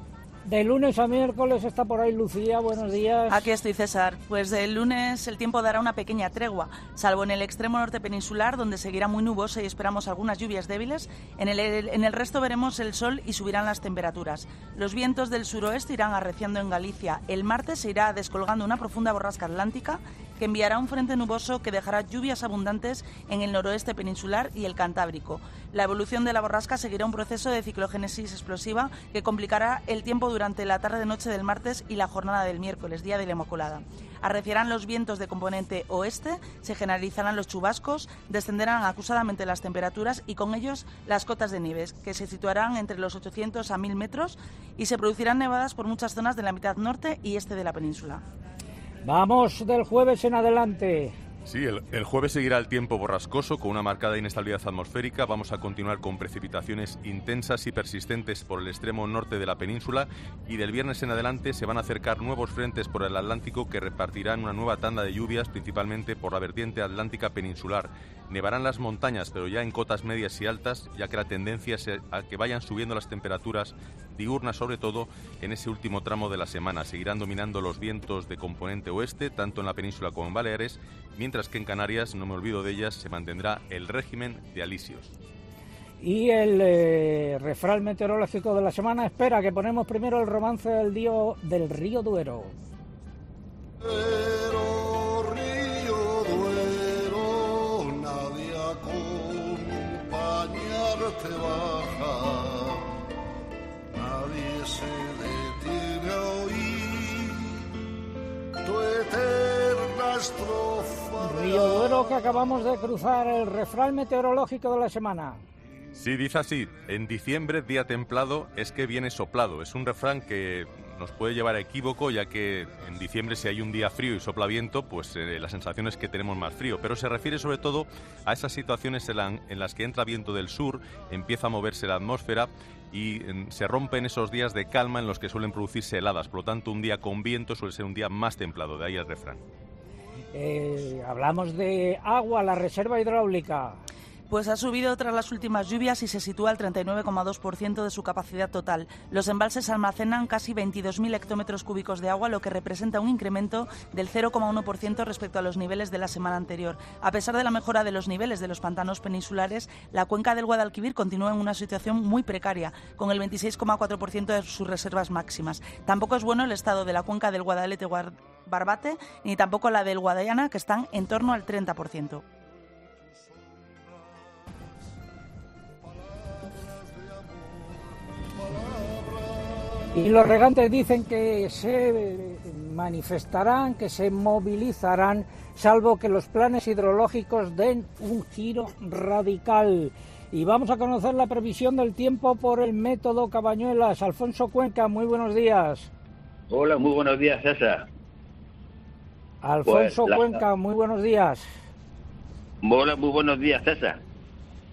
De lunes a miércoles está por ahí Lucía. Buenos días. Aquí estoy, César. Pues el lunes el tiempo dará una pequeña tregua, salvo en el extremo norte peninsular, donde seguirá muy nuboso y esperamos algunas lluvias débiles. En el, en el resto veremos el sol y subirán las temperaturas. Los vientos del suroeste irán arreciando en Galicia. El martes se irá descolgando una profunda borrasca atlántica que enviará un frente nuboso que dejará lluvias abundantes en el noroeste peninsular y el Cantábrico. La evolución de la borrasca seguirá un proceso de ciclogénesis explosiva que complicará el tiempo durante la tarde-noche del martes y la jornada del miércoles, día de la Inmaculada. Arreciarán los vientos de componente oeste, se generalizarán los chubascos, descenderán acusadamente las temperaturas y con ellos las cotas de nieves, que se situarán entre los 800 a 1000 metros y se producirán nevadas por muchas zonas de la mitad norte y este de la península. Vamos del jueves en adelante. Sí, el, jueves seguirá el tiempo borrascoso con una marcada inestabilidad atmosférica. Vamos a continuar con precipitaciones intensas y persistentes por el extremo norte de la península y del viernes en adelante se van a acercar nuevos frentes por el Atlántico que repartirán una nueva tanda de lluvias principalmente por la vertiente atlántica peninsular. Nevarán las montañas, pero ya en cotas medias y altas, ya que la tendencia es a que vayan subiendo las temperaturas diurnas, sobre todo en ese último tramo de la semana. Seguirán dominando los vientos de componente oeste, tanto en la península como en Baleares, mientras que en Canarias, no me olvido de ellas, se mantendrá el régimen de alisios. Y el eh, refrán meteorológico de la semana espera que ponemos primero el romance del, dio, del río Duero. Río acompañarte baja, nadie se detiene a oír tu eterna estrofa. Río Duero que acabamos de cruzar, el refrán meteorológico de la semana. Sí, dice así, en diciembre, día templado, es que viene soplado. Es un refrán que nos puede llevar a equívoco, ya que en diciembre si hay un día frío y sopla viento, pues eh, la sensación es que tenemos más frío. Pero se refiere sobre todo a esas situaciones en, las que entra viento del sur, empieza a moverse la atmósfera y se rompen esos días de calma en los que suelen producirse heladas. Por lo tanto, un día con viento suele ser un día más templado. De ahí el refrán. Eh, hablamos de agua, la reserva hidráulica. Pues ha subido tras las últimas lluvias y se sitúa al 39,2% de su capacidad total. Los embalses almacenan casi 22.000 hectómetros cúbicos de agua, lo que representa un incremento del 0,1% respecto a los niveles de la semana anterior. A pesar de la mejora de los niveles de los pantanos peninsulares, la cuenca del Guadalquivir continúa en una situación muy precaria, con el 26,4% de sus reservas máximas. Tampoco es bueno el estado de la cuenca del Guadalete-Barbate, ni tampoco la del Guadayana, que están en torno al 30%. Y los regantes dicen que se manifestarán, que se movilizarán, salvo que los planes hidrológicos den un giro radical. Y vamos a conocer la previsión del tiempo por el método Cabañuelas. Alfonso Cuenca, muy buenos días. Hola, muy buenos días, César. Alfonso pues, Cuenca, muy buenos días. Hola, muy buenos días, César.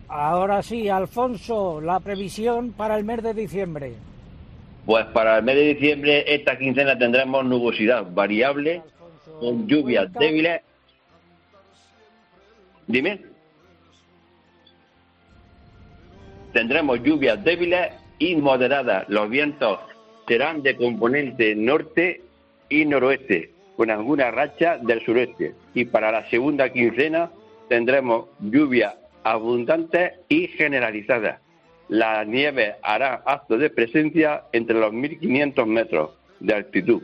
Ahora sí, Alfonso, la previsión para el mes de diciembre. Pues para el mes de diciembre, esta quincena tendremos nubosidad variable con lluvias débiles. Dime. Tendremos lluvias débiles y moderadas. Los vientos serán de componente norte y noroeste, con alguna racha del sureste. Y para la segunda quincena tendremos lluvias abundantes y generalizadas la nieve hará acto de presencia entre los 1.500 metros de altitud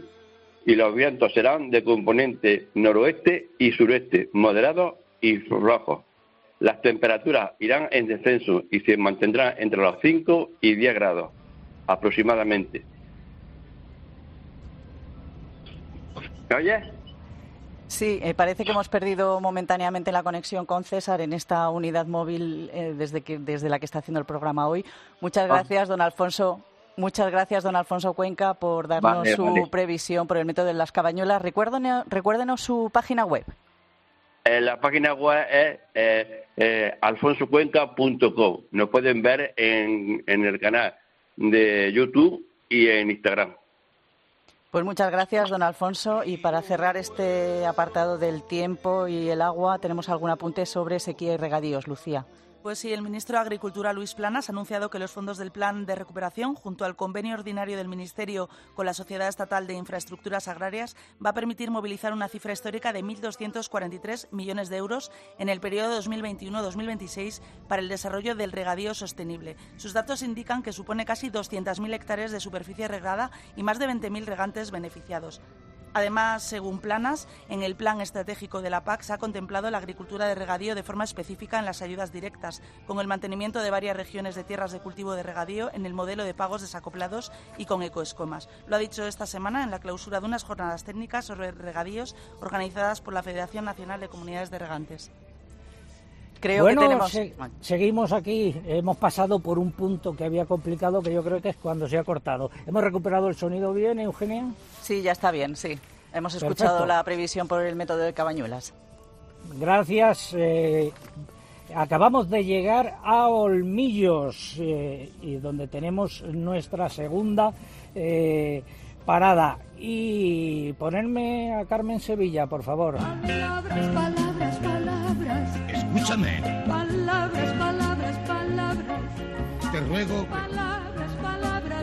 y los vientos serán de componente noroeste y sureste, moderados y flojos. Las temperaturas irán en descenso y se mantendrán entre los 5 y 10 grados aproximadamente. ¿Me oyes? Sí, eh, parece que hemos perdido momentáneamente la conexión con César en esta unidad móvil eh, desde, que, desde la que está haciendo el programa hoy. Muchas ah. gracias, don Alfonso. Muchas gracias, don Alfonso Cuenca, por darnos su previsión por el método de las cabañuelas. Recuérdenos, su página web. Eh, la página web es alfonsocuenca.com. Nos pueden ver en el canal de YouTube y en Instagram. Pues muchas gracias, don Alfonso. Y para cerrar este apartado del tiempo y el agua, ¿tenemos algún apunte sobre sequía y regadíos, Lucía? Pues sí, el ministro de Agricultura, Luis Planas, ha anunciado que los fondos del Plan de Recuperación, junto al convenio ordinario del Ministerio con la Sociedad Estatal de Infraestructuras Agrarias, va a permitir movilizar una cifra histórica de 1.243 millones de euros en el periodo 2021-2026 para el desarrollo del regadío sostenible. Sus datos indican que supone casi 200.000 hectáreas de superficie regada y más de 20.000 regantes beneficiados. Además, según Planas, en el Plan Estratégico de la PAC se ha contemplado la agricultura de regadío de forma específica en las ayudas directas, con el mantenimiento de varias regiones de tierras de cultivo de regadío en el modelo de pagos desacoplados y con ecoescomas. Lo ha dicho esta semana en la clausura de unas jornadas técnicas sobre regadíos organizadas por la Federación Nacional de Comunidades de Regantes. Creo bueno, que tenemos... seguimos aquí. Hemos pasado por un punto que había complicado, que yo creo que es cuando se ha cortado. ¿Hemos recuperado el sonido bien, Eugenia? Sí, ya está bien, sí. Hemos escuchado la previsión por el método de Cabañuelas. Gracias. Eh, acabamos de llegar a Olmillos, eh, y donde tenemos nuestra segunda eh, parada. Y ponerme a Carmen Sevilla, por favor. Escúchame. Palabras, palabras, palabras. Te ruego.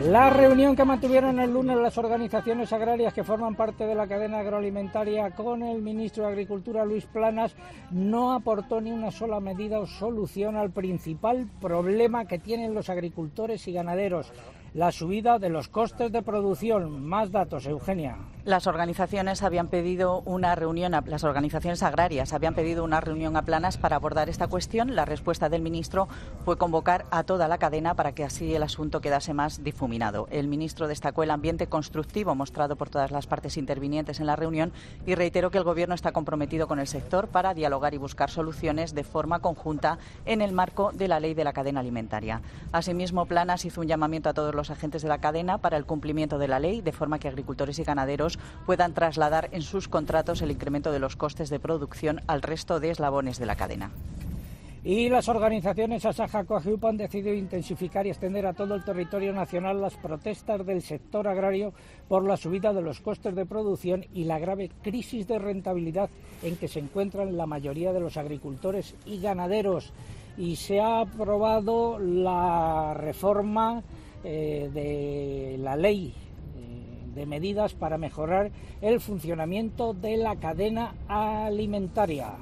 La reunión que mantuvieron el lunes las organizaciones agrarias que forman parte de la cadena agroalimentaria con el ministro de Agricultura, Luis Planas, no aportó ni una sola medida o solución al principal problema que tienen los agricultores y ganaderos, la subida de los costes de producción. Más datos, Eugenia. Las organizaciones habían pedido una reunión, las organizaciones agrarias habían pedido una reunión a planas para abordar esta cuestión. La respuesta del ministro fue convocar a toda la cadena para que así el asunto quedase más difuminado. El ministro destacó el ambiente constructivo mostrado por todas las partes intervinientes en la reunión y reiteró que el Gobierno está comprometido con el sector para dialogar y buscar soluciones de forma conjunta en el marco de la ley de la cadena alimentaria. Asimismo, Planas hizo un llamamiento a todos los los agentes de la cadena para el cumplimiento de la ley, de forma que agricultores y ganaderos puedan trasladar en sus contratos el incremento de los costes de producción al resto de eslabones de la cadena. Y las organizaciones Asaja Coagiupa han decidido intensificar y extender a todo el territorio nacional las protestas del sector agrario por la subida de los costes de producción y la grave crisis de rentabilidad en que se encuentran la mayoría de los agricultores y ganaderos. Y se ha aprobado la reforma eh, de la ley eh, de medidas para mejorar el funcionamiento de la cadena alimentaria.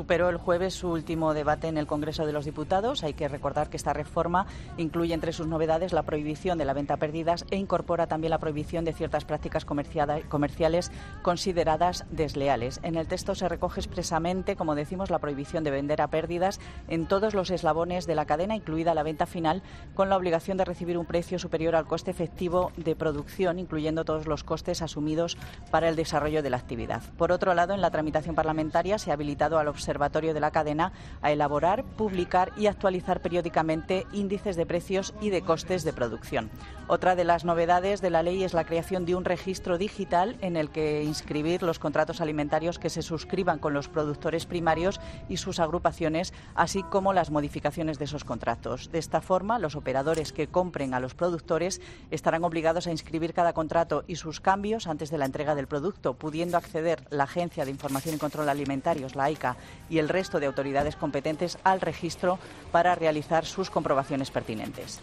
Superó el jueves su último debate en el Congreso de los Diputados. Hay que recordar que esta reforma incluye entre sus novedades la prohibición de la venta a pérdidas e incorpora también la prohibición de ciertas prácticas comerciales consideradas desleales. En el texto se recoge expresamente, como decimos, la prohibición de vender a pérdidas en todos los eslabones de la cadena, incluida la venta final, con la obligación de recibir un precio superior al coste efectivo de producción, incluyendo todos los costes asumidos para el desarrollo de la actividad. Por otro lado, en la tramitación parlamentaria se ha habilitado al Observatorio de la Cadena a elaborar, publicar y actualizar periódicamente índices de precios y de costes de producción. Otra de las novedades de la ley es la creación de un registro digital en el que inscribir los contratos alimentarios que se suscriban con los productores primarios y sus agrupaciones, así como las modificaciones de esos contratos. De esta forma, los operadores que compren a los productores estarán obligados a inscribir cada contrato y sus cambios antes de la entrega del producto, pudiendo acceder la Agencia de Información y Control Alimentarios, la AICA, y el resto de autoridades competentes al registro para realizar sus comprobaciones pertinentes.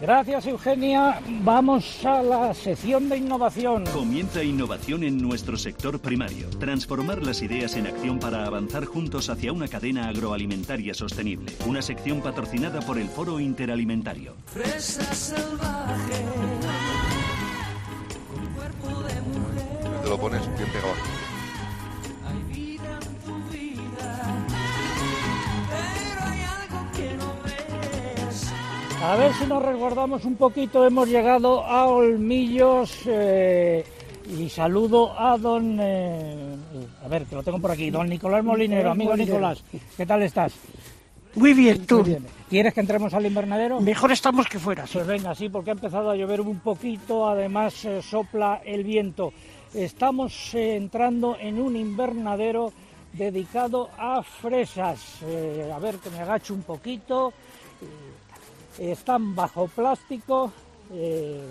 Gracias, Eugenia. Vamos a la sección de innovación. Comienza innovación en nuestro sector primario. Transformar las ideas en acción para avanzar juntos hacia una cadena agroalimentaria sostenible. Una sección patrocinada por el Foro Interalimentario. Te lo pones bien pegado. A ver si nos resguardamos un poquito. Hemos llegado a Olmillos eh, y saludo a don. eh, a ver, que lo tengo por aquí. Don Nicolás Molinero, amigo. Nicolás. ¿Qué tal estás? Muy bien, tú. Muy bien. ¿Quieres que entremos al invernadero? Mejor estamos que fuera. Pues venga, sí, porque ha empezado a llover un poquito, además eh, sopla el viento. Estamos entrando en un invernadero dedicado a fresas. Eh, a ver, que me agacho un poquito. Eh, están bajo plástico eh,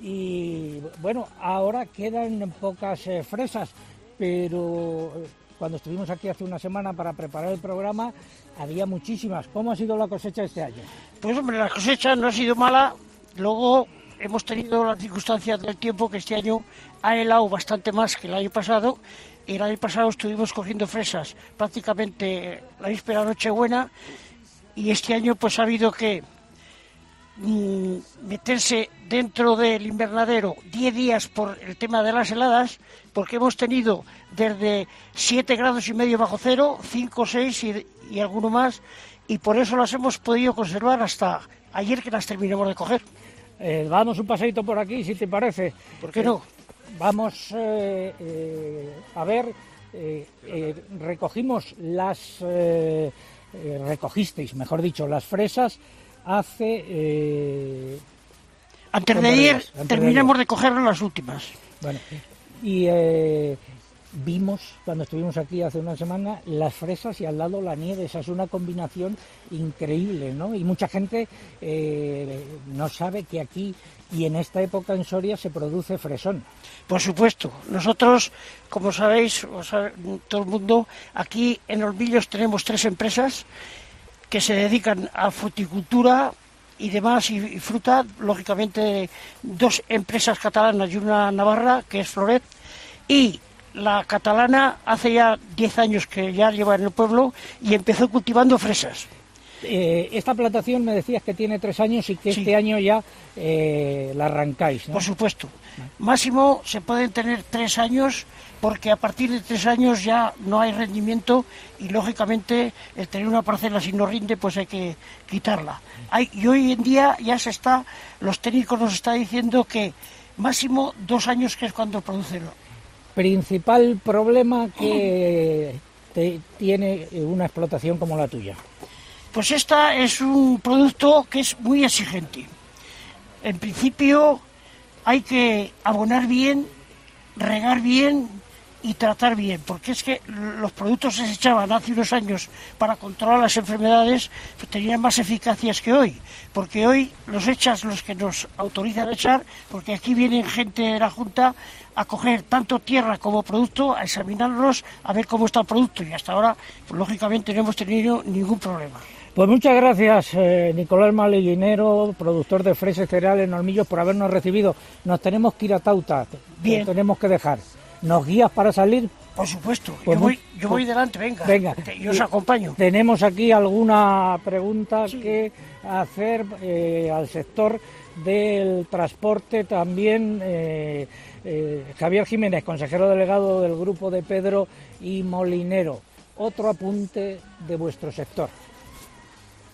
y bueno, ahora quedan pocas fresas, pero cuando estuvimos aquí hace una semana para preparar el programa había muchísimas. ¿Cómo ha sido la cosecha este año? Pues hombre, la cosecha no ha sido mala. Luego hemos tenido las circunstancias del tiempo que este año ha helado bastante más que el año pasado. El año pasado estuvimos cogiendo fresas prácticamente la víspera de Nochebuena y este año pues ha habido que mm, meterse dentro del invernadero 10 días por el tema de las heladas, porque hemos tenido desde 7 grados y medio bajo cero, 5, 6 y, y alguno más, y por eso las hemos podido conservar hasta ayer que las terminamos de coger. Eh, damos un paseito por aquí, si te parece. ¿Por qué no? Vamos eh, eh, a ver, eh, recogimos las, recogisteis, mejor dicho, las fresas hace... Antes de de terminamos de coger las últimas. Bueno, y eh, vimos cuando estuvimos aquí hace una semana las fresas y al lado la nieve. Esa es una combinación increíble, ¿no? Y mucha gente eh, no sabe que aquí y en esta época en Soria se produce fresón. Por supuesto, nosotros, como sabéis, sabe todo el mundo, aquí en Olmillos tenemos tres empresas que se dedican a fruticultura y demás y, y fruta, lógicamente dos empresas catalanas y una navarra, que es Floret, y la catalana hace ya 10 años que ya lleva en el pueblo y empezó cultivando fresas. Eh, esta plantación me decías que tiene tres años y que este año ya eh, la arrancáis, ¿no? Por supuesto. Máximo se pueden tener tres años porque a partir de tres años ya no hay rendimiento y lógicamente el tener una parcela si no rinde pues hay que quitarla. Hay, y hoy en día ya se está, los técnicos nos están diciendo que máximo dos años que es cuando producen. Principal problema que te- tiene una explotación como la tuya. Pues esta es un producto que es muy exigente. En principio hay que abonar bien, regar bien y tratar bien, porque es que los productos que se echaban hace unos años para controlar las enfermedades pues, tenían más eficacias que hoy, porque hoy los echas los que nos autorizan a echar, porque aquí vienen gente de la Junta a coger tanto tierra como producto, a examinarlos, a ver cómo está el producto y hasta ahora, pues, lógicamente, no hemos tenido ningún problema. Pues muchas gracias, eh, Nicolás Maliguinero, productor de fresas cereales en Olmillos, por habernos recibido. Nos tenemos que ir a Tauta, Bien. Lo tenemos que dejar. ¿Nos guías para salir? Por supuesto, Pues yo, voy, mu- yo voy delante, venga, Venga. que yo os acompaño. Tenemos aquí alguna pregunta que hacer eh, al sector del transporte también. eh, Javier Jiménez, consejero delegado del grupo de Pedro y Molinero. Otro apunte de vuestro sector.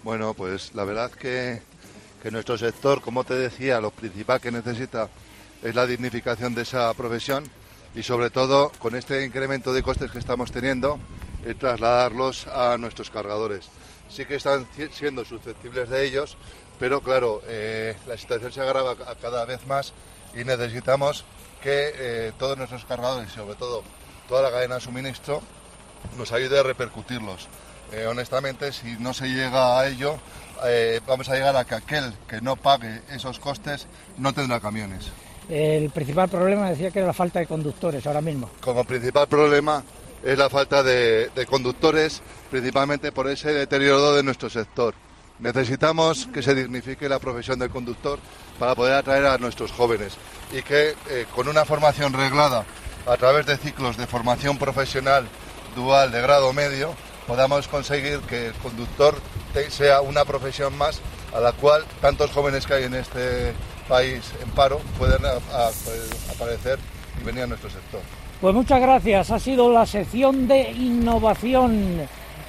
Bueno, pues la verdad que, que nuestro sector, como te decía, lo principal que necesita es la dignificación de esa profesión y sobre todo con este incremento de costes que estamos teniendo, eh, trasladarlos a nuestros cargadores. Sí que están siendo susceptibles de ellos, pero claro, eh, la situación se agrava cada vez más y necesitamos que eh, todos nuestros cargadores y sobre todo toda la cadena de suministro nos ayude a repercutirlos. Eh, honestamente, si no se llega a ello, eh, vamos a llegar a que aquel que no pague esos costes no tendrá camiones. El principal problema decía que era la falta de conductores ahora mismo. Como principal problema es la falta de, de conductores, principalmente por ese deterioro de nuestro sector. Necesitamos que se dignifique la profesión del conductor para poder atraer a nuestros jóvenes y que eh, con una formación reglada a través de ciclos de formación profesional dual de grado medio podamos conseguir que el conductor sea una profesión más a la cual tantos jóvenes que hay en este país en paro puedan a- a- aparecer y venir a nuestro sector. Pues muchas gracias. Ha sido la sección de innovación.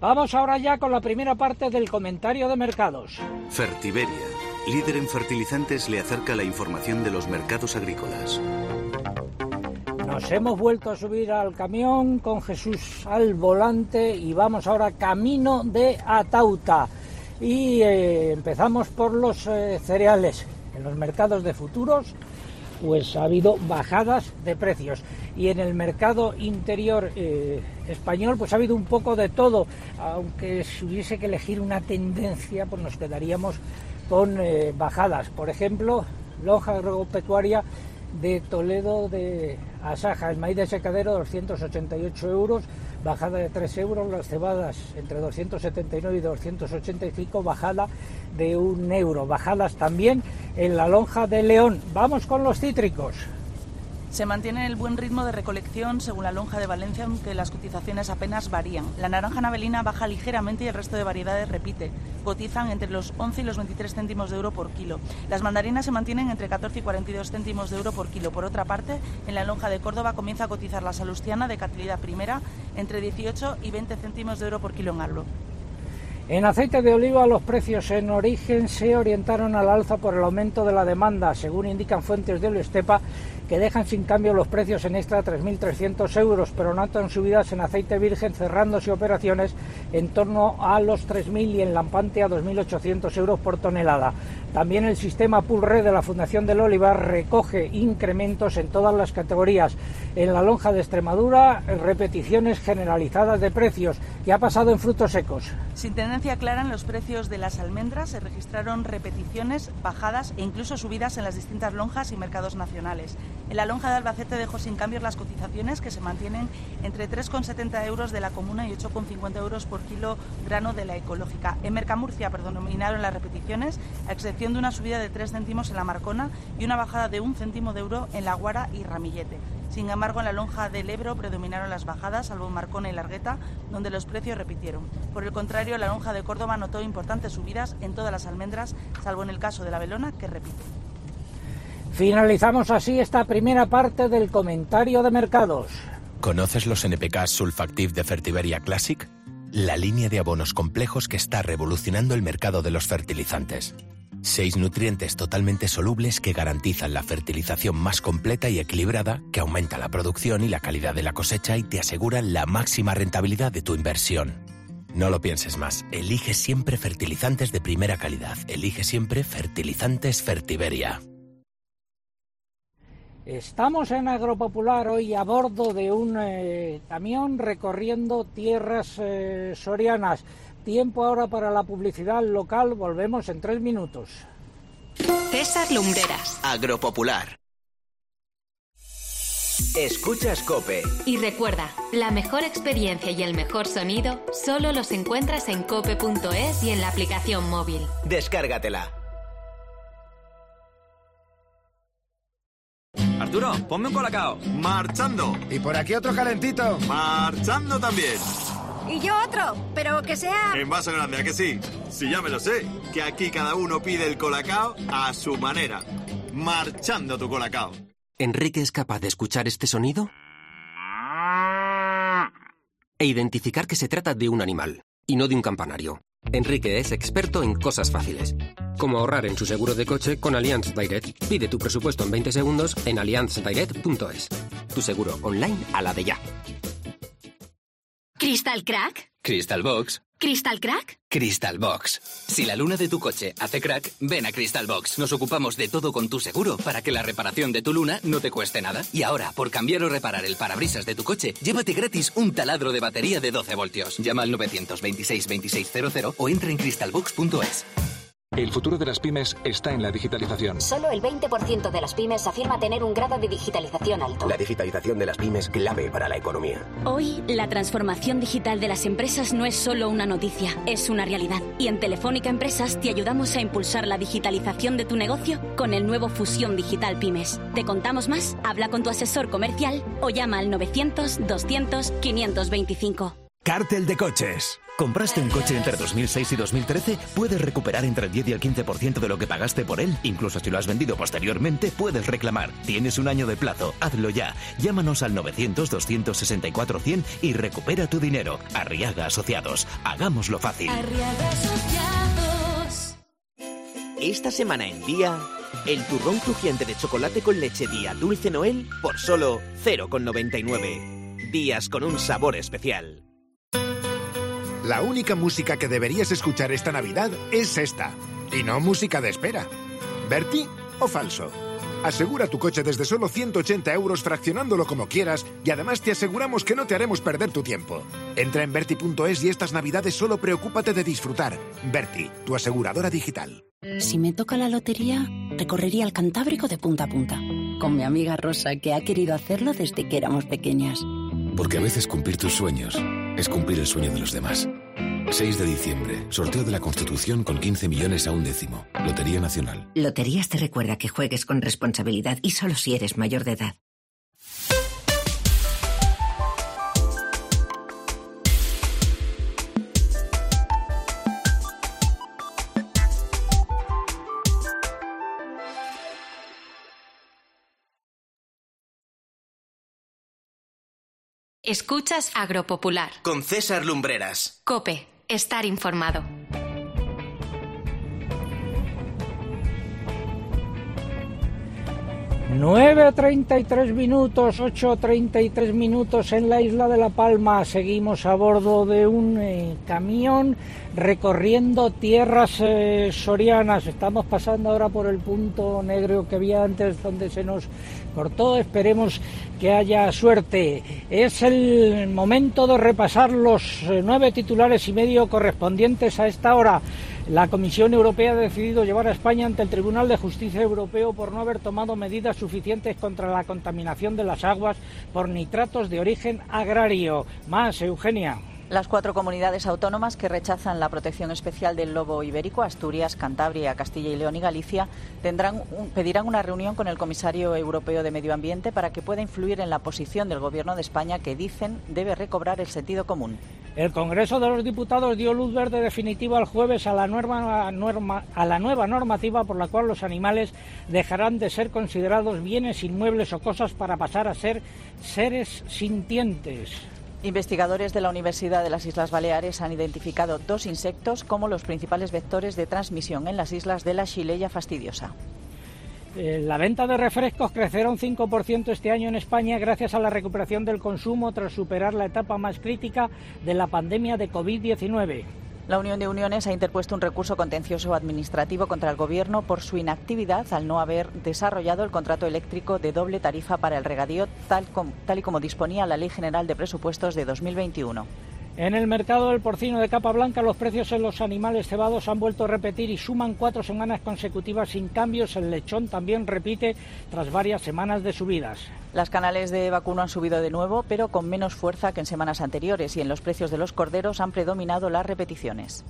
Vamos ahora ya con la primera parte del comentario de mercados. Fertiberia, líder en fertilizantes, le acerca la información de los mercados agrícolas. Nos hemos vuelto a subir al camión con Jesús al volante y vamos ahora camino de Atauta. Y eh, empezamos por los eh, cereales. En los mercados de futuros pues ha habido bajadas de precios. Y en el mercado interior eh, español pues ha habido un poco de todo. Aunque si hubiese que elegir una tendencia pues nos quedaríamos con eh, bajadas. Por ejemplo lonja agropecuaria de Toledo de Asaja, el maíz de secadero 288 euros, bajada de 3 euros, las cebadas entre 279 y 285, bajada de un euro, bajadas también en la lonja de León. Vamos con los cítricos. Se mantiene el buen ritmo de recolección según la lonja de Valencia, aunque las cotizaciones apenas varían. La naranja navelina baja ligeramente y el resto de variedades repite. Cotizan entre los 11 y los 23 céntimos de euro por kilo. Las mandarinas se mantienen entre 14 y 42 céntimos de euro por kilo. Por otra parte, en la lonja de Córdoba comienza a cotizar la salustiana de calidad primera entre 18 y 20 céntimos de euro por kilo en Arlo. En aceite de oliva los precios en origen se orientaron al alza por el aumento de la demanda, según indican fuentes de Estepa, que dejan sin cambio los precios en extra 3.300 euros, pero notan subidas en aceite virgen cerrándose operaciones en torno a los 3.000 y en lampante a 2.800 euros por tonelada. También el sistema Pulre de la Fundación del Olivar recoge incrementos en todas las categorías. En la lonja de Extremadura, repeticiones generalizadas de precios. ¿Qué ha pasado en frutos secos? Sin tendencia clara en los precios de las almendras, se registraron repeticiones, bajadas e incluso subidas en las distintas lonjas y mercados nacionales. En la lonja de Albacete dejó sin cambios las cotizaciones que se mantienen entre 3,70 euros de la comuna y 8,50 euros por kilo grano de la ecológica. En Mercamurcia predominaron las repeticiones, a excepción de una subida de 3 céntimos en la Marcona y una bajada de un céntimo de euro en la Guara y Ramillete. Sin embargo, en la lonja del Ebro predominaron las bajadas, salvo Marcona y Largueta, donde los precios repitieron. Por el contrario, la lonja de Córdoba notó importantes subidas en todas las almendras, salvo en el caso de la Belona, que repite. Finalizamos así esta primera parte del comentario de mercados. ¿Conoces los NPK Sulfactive de Fertiberia Classic? La línea de abonos complejos que está revolucionando el mercado de los fertilizantes. Seis nutrientes totalmente solubles que garantizan la fertilización más completa y equilibrada, que aumenta la producción y la calidad de la cosecha y te aseguran la máxima rentabilidad de tu inversión. No lo pienses más. Elige siempre fertilizantes de primera calidad. Elige siempre fertilizantes Fertiberia. Estamos en Agropopular hoy a bordo de un eh, camión recorriendo tierras eh, sorianas. Tiempo ahora para la publicidad local. Volvemos en tres minutos. César Lumbreras. Agropopular. Escuchas Cope. Y recuerda, la mejor experiencia y el mejor sonido solo los encuentras en cope.es y en la aplicación móvil. Descárgatela. Arturo, ponme un colacao. Marchando. Y por aquí otro calentito. Marchando también. Y yo otro, pero que sea... En vaso grande, ¿a que sí? Si ya me lo sé, que aquí cada uno pide el colacao a su manera. Marchando tu colacao. ¿Enrique es capaz de escuchar este sonido? E identificar que se trata de un animal, y no de un campanario. Enrique es experto en cosas fáciles, como ahorrar en su seguro de coche con Allianz Direct. Pide tu presupuesto en 20 segundos en allianzdirect.es. Tu seguro online a la de ya. ¿Crystal Crack? Crystal Box. ¿Crystal Crack? Crystal Box. Si la luna de tu coche hace crack, ven a Crystal Box. Nos ocupamos de todo con tu seguro para que la reparación de tu luna no te cueste nada. Y ahora, por cambiar o reparar el parabrisas de tu coche, llévate gratis un taladro de batería de 12 voltios. Llama al 926 2600 o entra en crystalbox.es. El futuro de las pymes está en la digitalización. Solo el 20% de las pymes afirma tener un grado de digitalización alto. La digitalización de las pymes clave para la economía. Hoy, la transformación digital de las empresas no es solo una noticia, es una realidad. Y en Telefónica Empresas te ayudamos a impulsar la digitalización de tu negocio con el nuevo Fusión Digital Pymes. ¿Te contamos más? Habla con tu asesor comercial o llama al 900 200 525. Cártel de coches. ¿Compraste un coche entre 2006 y 2013? Puedes recuperar entre el 10 y el 15% de lo que pagaste por él. Incluso si lo has vendido posteriormente, puedes reclamar. Tienes un año de plazo. Hazlo ya. Llámanos al 900-264-100 y recupera tu dinero. Arriaga Asociados. Hagámoslo fácil. Esta semana en Día, el turrón crujiente de chocolate con leche Día Dulce Noel por solo 0,99. Días con un sabor especial. La única música que deberías escuchar esta Navidad es esta, y no música de espera. ¿Berti o falso? Asegura tu coche desde solo 180 euros fraccionándolo como quieras y además te aseguramos que no te haremos perder tu tiempo. Entra en Berti.es y estas Navidades solo preocúpate de disfrutar. Berti, tu aseguradora digital. Si me toca la lotería, recorrería el Cantábrico de punta a punta, con mi amiga Rosa, que ha querido hacerlo desde que éramos pequeñas. Porque a veces cumplir tus sueños es cumplir el sueño de los demás. 6 de diciembre, sorteo de la Constitución con 15 millones a un décimo. Lotería Nacional. Loterías te recuerda que juegues con responsabilidad y solo si eres mayor de edad. Escuchas Agropopular. Con César Lumbreras. Cope, estar informado. Nueve treinta y tres minutos, ocho treinta y tres minutos en la isla de La Palma. Seguimos a bordo de un eh, camión recorriendo tierras eh, sorianas. Estamos pasando ahora por el punto negro que había antes donde se nos cortó. Esperemos que haya suerte. Es el momento de repasar los eh, nueve titulares y medio correspondientes a esta hora. La Comisión Europea ha decidido llevar a España ante el Tribunal de Justicia Europeo por no haber tomado medidas suficientes contra la contaminación de las aguas por nitratos de origen agrario. Más, Eugenia. Las cuatro comunidades autónomas que rechazan la protección especial del lobo ibérico, Asturias, Cantabria, Castilla y León y Galicia, pedirán una reunión con el comisario europeo de Medio Ambiente para que pueda influir en la posición del Gobierno de España que dicen debe recobrar el sentido común. El Congreso de los Diputados dio luz verde definitiva el jueves a la, nueva a la nueva normativa por la cual los animales dejarán de ser considerados bienes inmuebles o cosas para pasar a ser seres sintientes. Investigadores de la Universidad de las Islas Baleares han identificado dos insectos como los principales vectores de transmisión en las islas de la Chileya fastidiosa. Eh, la venta de refrescos crecerá un 5% este año en España gracias a la recuperación del consumo tras superar la etapa más crítica de la pandemia de COVID-19. La Unión de Uniones ha interpuesto un recurso contencioso administrativo contra el Gobierno por su inactividad al no haber desarrollado el contrato eléctrico de doble tarifa para el regadío tal, tal y como disponía la Ley General de Presupuestos de 2021. En el mercado del porcino de capa blanca, los precios en los animales cebados han vuelto a repetir y suman cuatro semanas consecutivas sin cambios. El lechón también repite tras varias semanas de subidas. Las canales de vacuno han subido de nuevo, pero con menos fuerza que en semanas anteriores y en los precios de los corderos han predominado las repeticiones.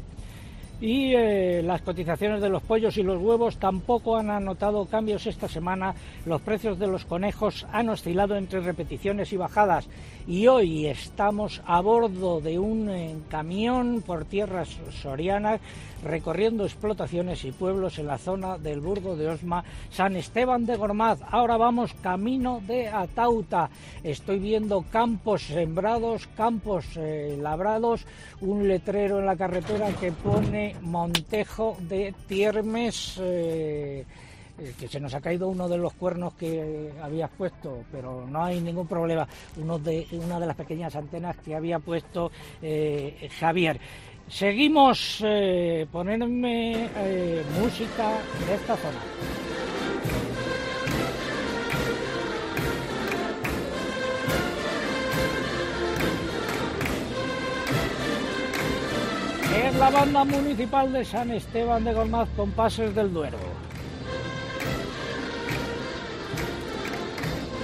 Y eh, las cotizaciones de los pollos y los huevos tampoco han anotado cambios esta semana. Los precios de los conejos han oscilado entre repeticiones y bajadas. Y hoy estamos a bordo de un eh, camión por tierras sorianas recorriendo explotaciones y pueblos en la zona del Burgo de Osma, San Esteban de Gormaz. Ahora vamos camino de Atauta. Estoy viendo campos sembrados, campos eh, labrados, un letrero en la carretera que pone Montejo de Tiermes, eh, eh, que se nos ha caído uno de los cuernos que habías puesto, pero no hay ningún problema, uno de, una de las pequeñas antenas que había puesto eh, Javier. Seguimos, ponerme música de esta zona. La banda municipal de San Esteban de Gormaz con Pases del Duero.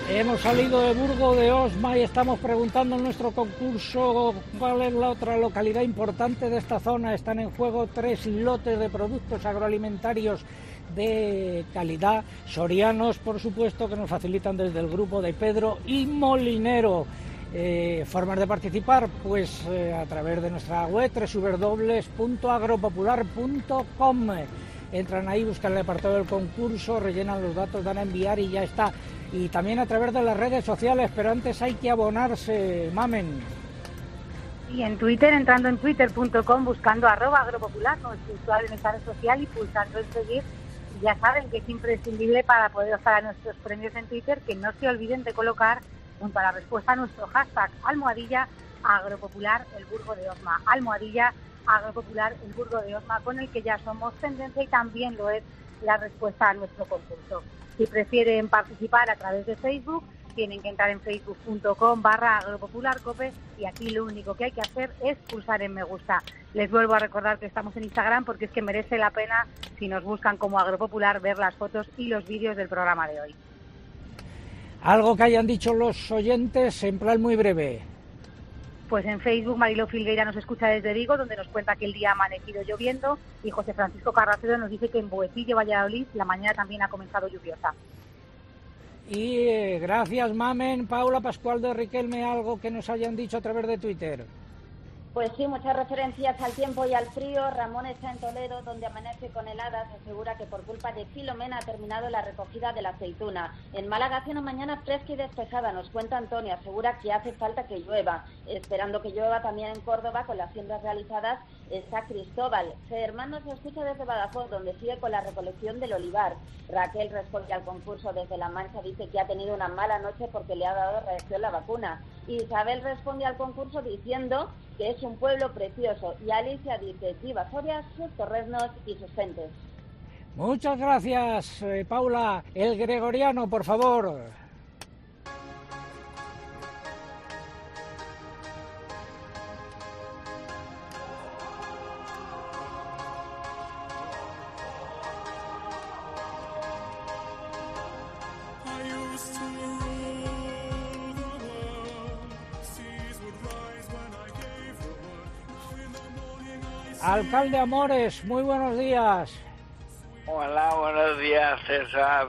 Hemos salido de Burgo de Osma y estamos preguntando en nuestro concurso cuál es la otra localidad importante de esta zona. Están en juego tres lotes de productos agroalimentarios de calidad, sorianos por supuesto, que nos facilitan desde el grupo de Pedro y Molinero. Eh, formas de participar, pues eh, a través de nuestra web www.agropopular.com. Entran ahí, buscan el apartado del concurso, rellenan los datos, dan a enviar y ya está. Y también a través de las redes sociales, pero antes hay que abonarse, mamen. Y en Twitter, entrando en twitter.com, buscando arroba agropopular, nuestro usuario en red social y pulsando en seguir. Ya saben que es imprescindible para poder optar a nuestros premios en Twitter que no se olviden de colocar junto a la respuesta a nuestro hashtag almohadilla agropopular el Burgo de Osma. Almohadilla agropopular el Burgo de Osma, con el que ya somos tendencia y también lo es la respuesta a nuestro concurso. Si prefieren participar a través de Facebook, tienen que entrar en facebook.com barra agropopularcope y aquí lo único que hay que hacer es pulsar en me gusta. Les vuelvo a recordar que estamos en Instagram porque es que merece la pena, si nos buscan como agropopular, ver las fotos y los vídeos del programa de hoy. Algo que hayan dicho los oyentes en plan muy breve. Pues en Facebook Marilo Filgueira nos escucha desde Vigo, donde nos cuenta que el día ha amanecido lloviendo, y José Francisco Carracedo nos dice que en Boecillo, Valladolid, la mañana también ha comenzado lluviosa. Y eh, gracias, Mamen. Paula Pascual de Riquelme, algo que nos hayan dicho a través de Twitter. Pues sí, muchas referencias al tiempo y al frío. Ramón está en Toledo, donde amanece con heladas. Asegura que por culpa de Filomena ha terminado la recogida de la aceituna. En Málaga hace una mañana fresca y despejada, nos cuenta Antonio. Asegura que hace falta que llueva. Esperando que llueva también en Córdoba, con las siembras realizadas, está Cristóbal. Germán nos escucha desde Badajoz, donde sigue con la recolección del olivar. Raquel responde al concurso desde La Mancha, dice que ha tenido una mala noche porque le ha dado reacción la vacuna. Isabel responde al concurso diciendo que es un pueblo precioso. Y Alicia dice, viva Soria, sus torresnos y sus gentes. Muchas gracias, eh, Paula. El gregoriano, por favor. Alcalde Amores, muy buenos días. Hola, buenos días, César.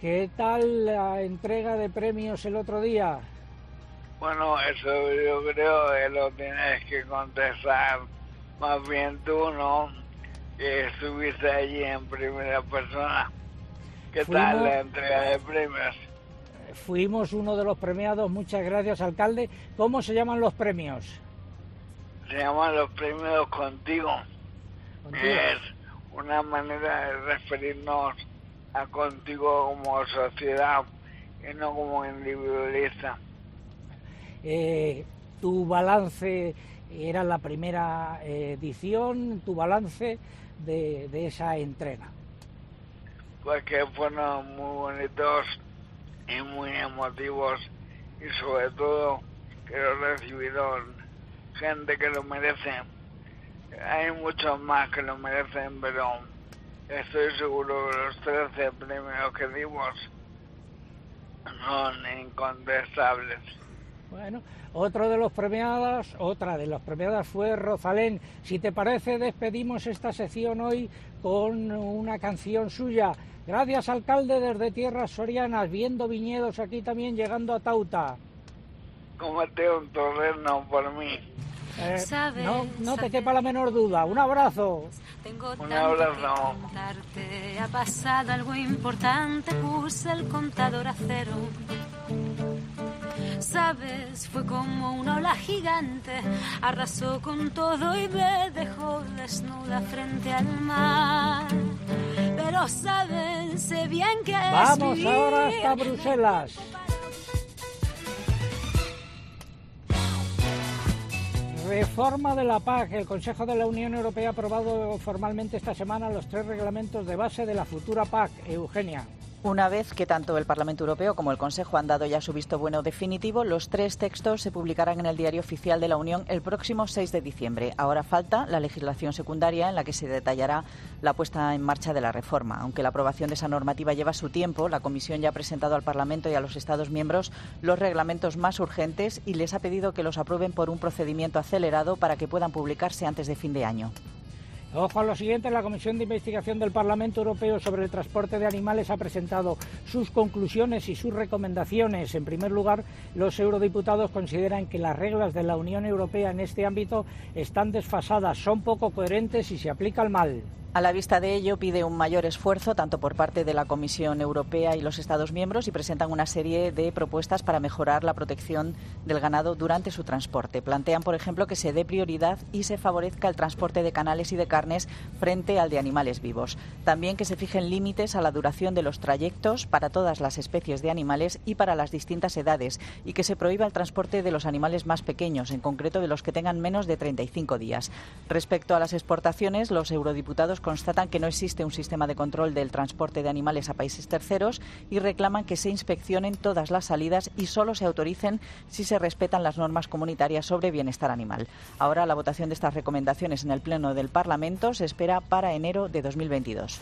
¿Qué tal la entrega de premios el otro día? Bueno, eso yo creo que lo tienes que contestar más bien tú, ¿no? Que estuviste allí en primera persona. ¿Qué tal la entrega de premios? Fuimos uno de los premiados, muchas gracias, alcalde. ¿Cómo se llaman los premios? Se llaman los premios contigo. Es una manera de referirnos a contigo como sociedad y no como individualista. Eh, tu balance era la primera edición, tu balance de, de esa entrega. Pues que fueron muy bonitos y muy emotivos y sobre todo que lo recibieron gente que lo merece. Hay muchos más que lo merecen, pero estoy seguro que los 13 premios que dimos son incontestables. Bueno, otro de los premiados, otra de las premiadas fue Rosalén. Si te parece, despedimos esta sección hoy con una canción suya. Gracias, alcalde, desde Tierras Sorianas, viendo viñedos aquí también llegando a Tauta. Cómete un torreno por mí. Eh, no, no te quepa la menor duda. Un abrazo. Tengo Un abrazo. Ha pasado algo importante, puse el contador a cero. Sabes, fue como una ola gigante, arrasó con todo y me dejó desnuda frente al mar. Pero sabes, sé bien que es Vamos vivir ahora hasta Bruselas. Reforma de la PAC. El Consejo de la Unión Europea ha aprobado formalmente esta semana los tres reglamentos de base de la futura PAC. Eugenia. Una vez que tanto el Parlamento Europeo como el Consejo han dado ya su visto bueno definitivo, los tres textos se publicarán en el Diario Oficial de la Unión el próximo 6 de diciembre. Ahora falta la legislación secundaria en la que se detallará la puesta en marcha de la reforma. Aunque la aprobación de esa normativa lleva su tiempo, la Comisión ya ha presentado al Parlamento y a los Estados miembros los reglamentos más urgentes y les ha pedido que los aprueben por un procedimiento acelerado para que puedan publicarse antes de fin de año. Ojo a lo siguiente, la Comisión de Investigación del Parlamento Europeo sobre el transporte de animales ha presentado sus conclusiones y sus recomendaciones. En primer lugar, los eurodiputados consideran que las reglas de la Unión Europea en este ámbito están desfasadas, son poco coherentes y se aplican mal. A la vista de ello, pide un mayor esfuerzo tanto por parte de la Comisión Europea y los Estados miembros y presentan una serie de propuestas para mejorar la protección del ganado durante su transporte. Plantean, por ejemplo, que se dé prioridad y se favorezca el transporte de canales y de carnes frente al de animales vivos. También que se fijen límites a la duración de los trayectos para todas las especies de animales y para las distintas edades y que se prohíba el transporte de los animales más pequeños, en concreto de los que tengan menos de 35 días. Respecto a las exportaciones, los eurodiputados constatan que no existe un sistema de control del transporte de animales a países terceros y reclaman que se inspeccionen todas las salidas y solo se autoricen si se respetan las normas comunitarias sobre bienestar animal. Ahora la votación de estas recomendaciones en el Pleno del Parlamento se espera para enero de 2022.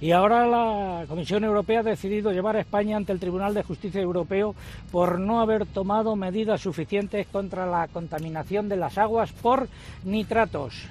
Y ahora la Comisión Europea ha decidido llevar a España ante el Tribunal de Justicia Europeo por no haber tomado medidas suficientes contra la contaminación de las aguas por nitratos.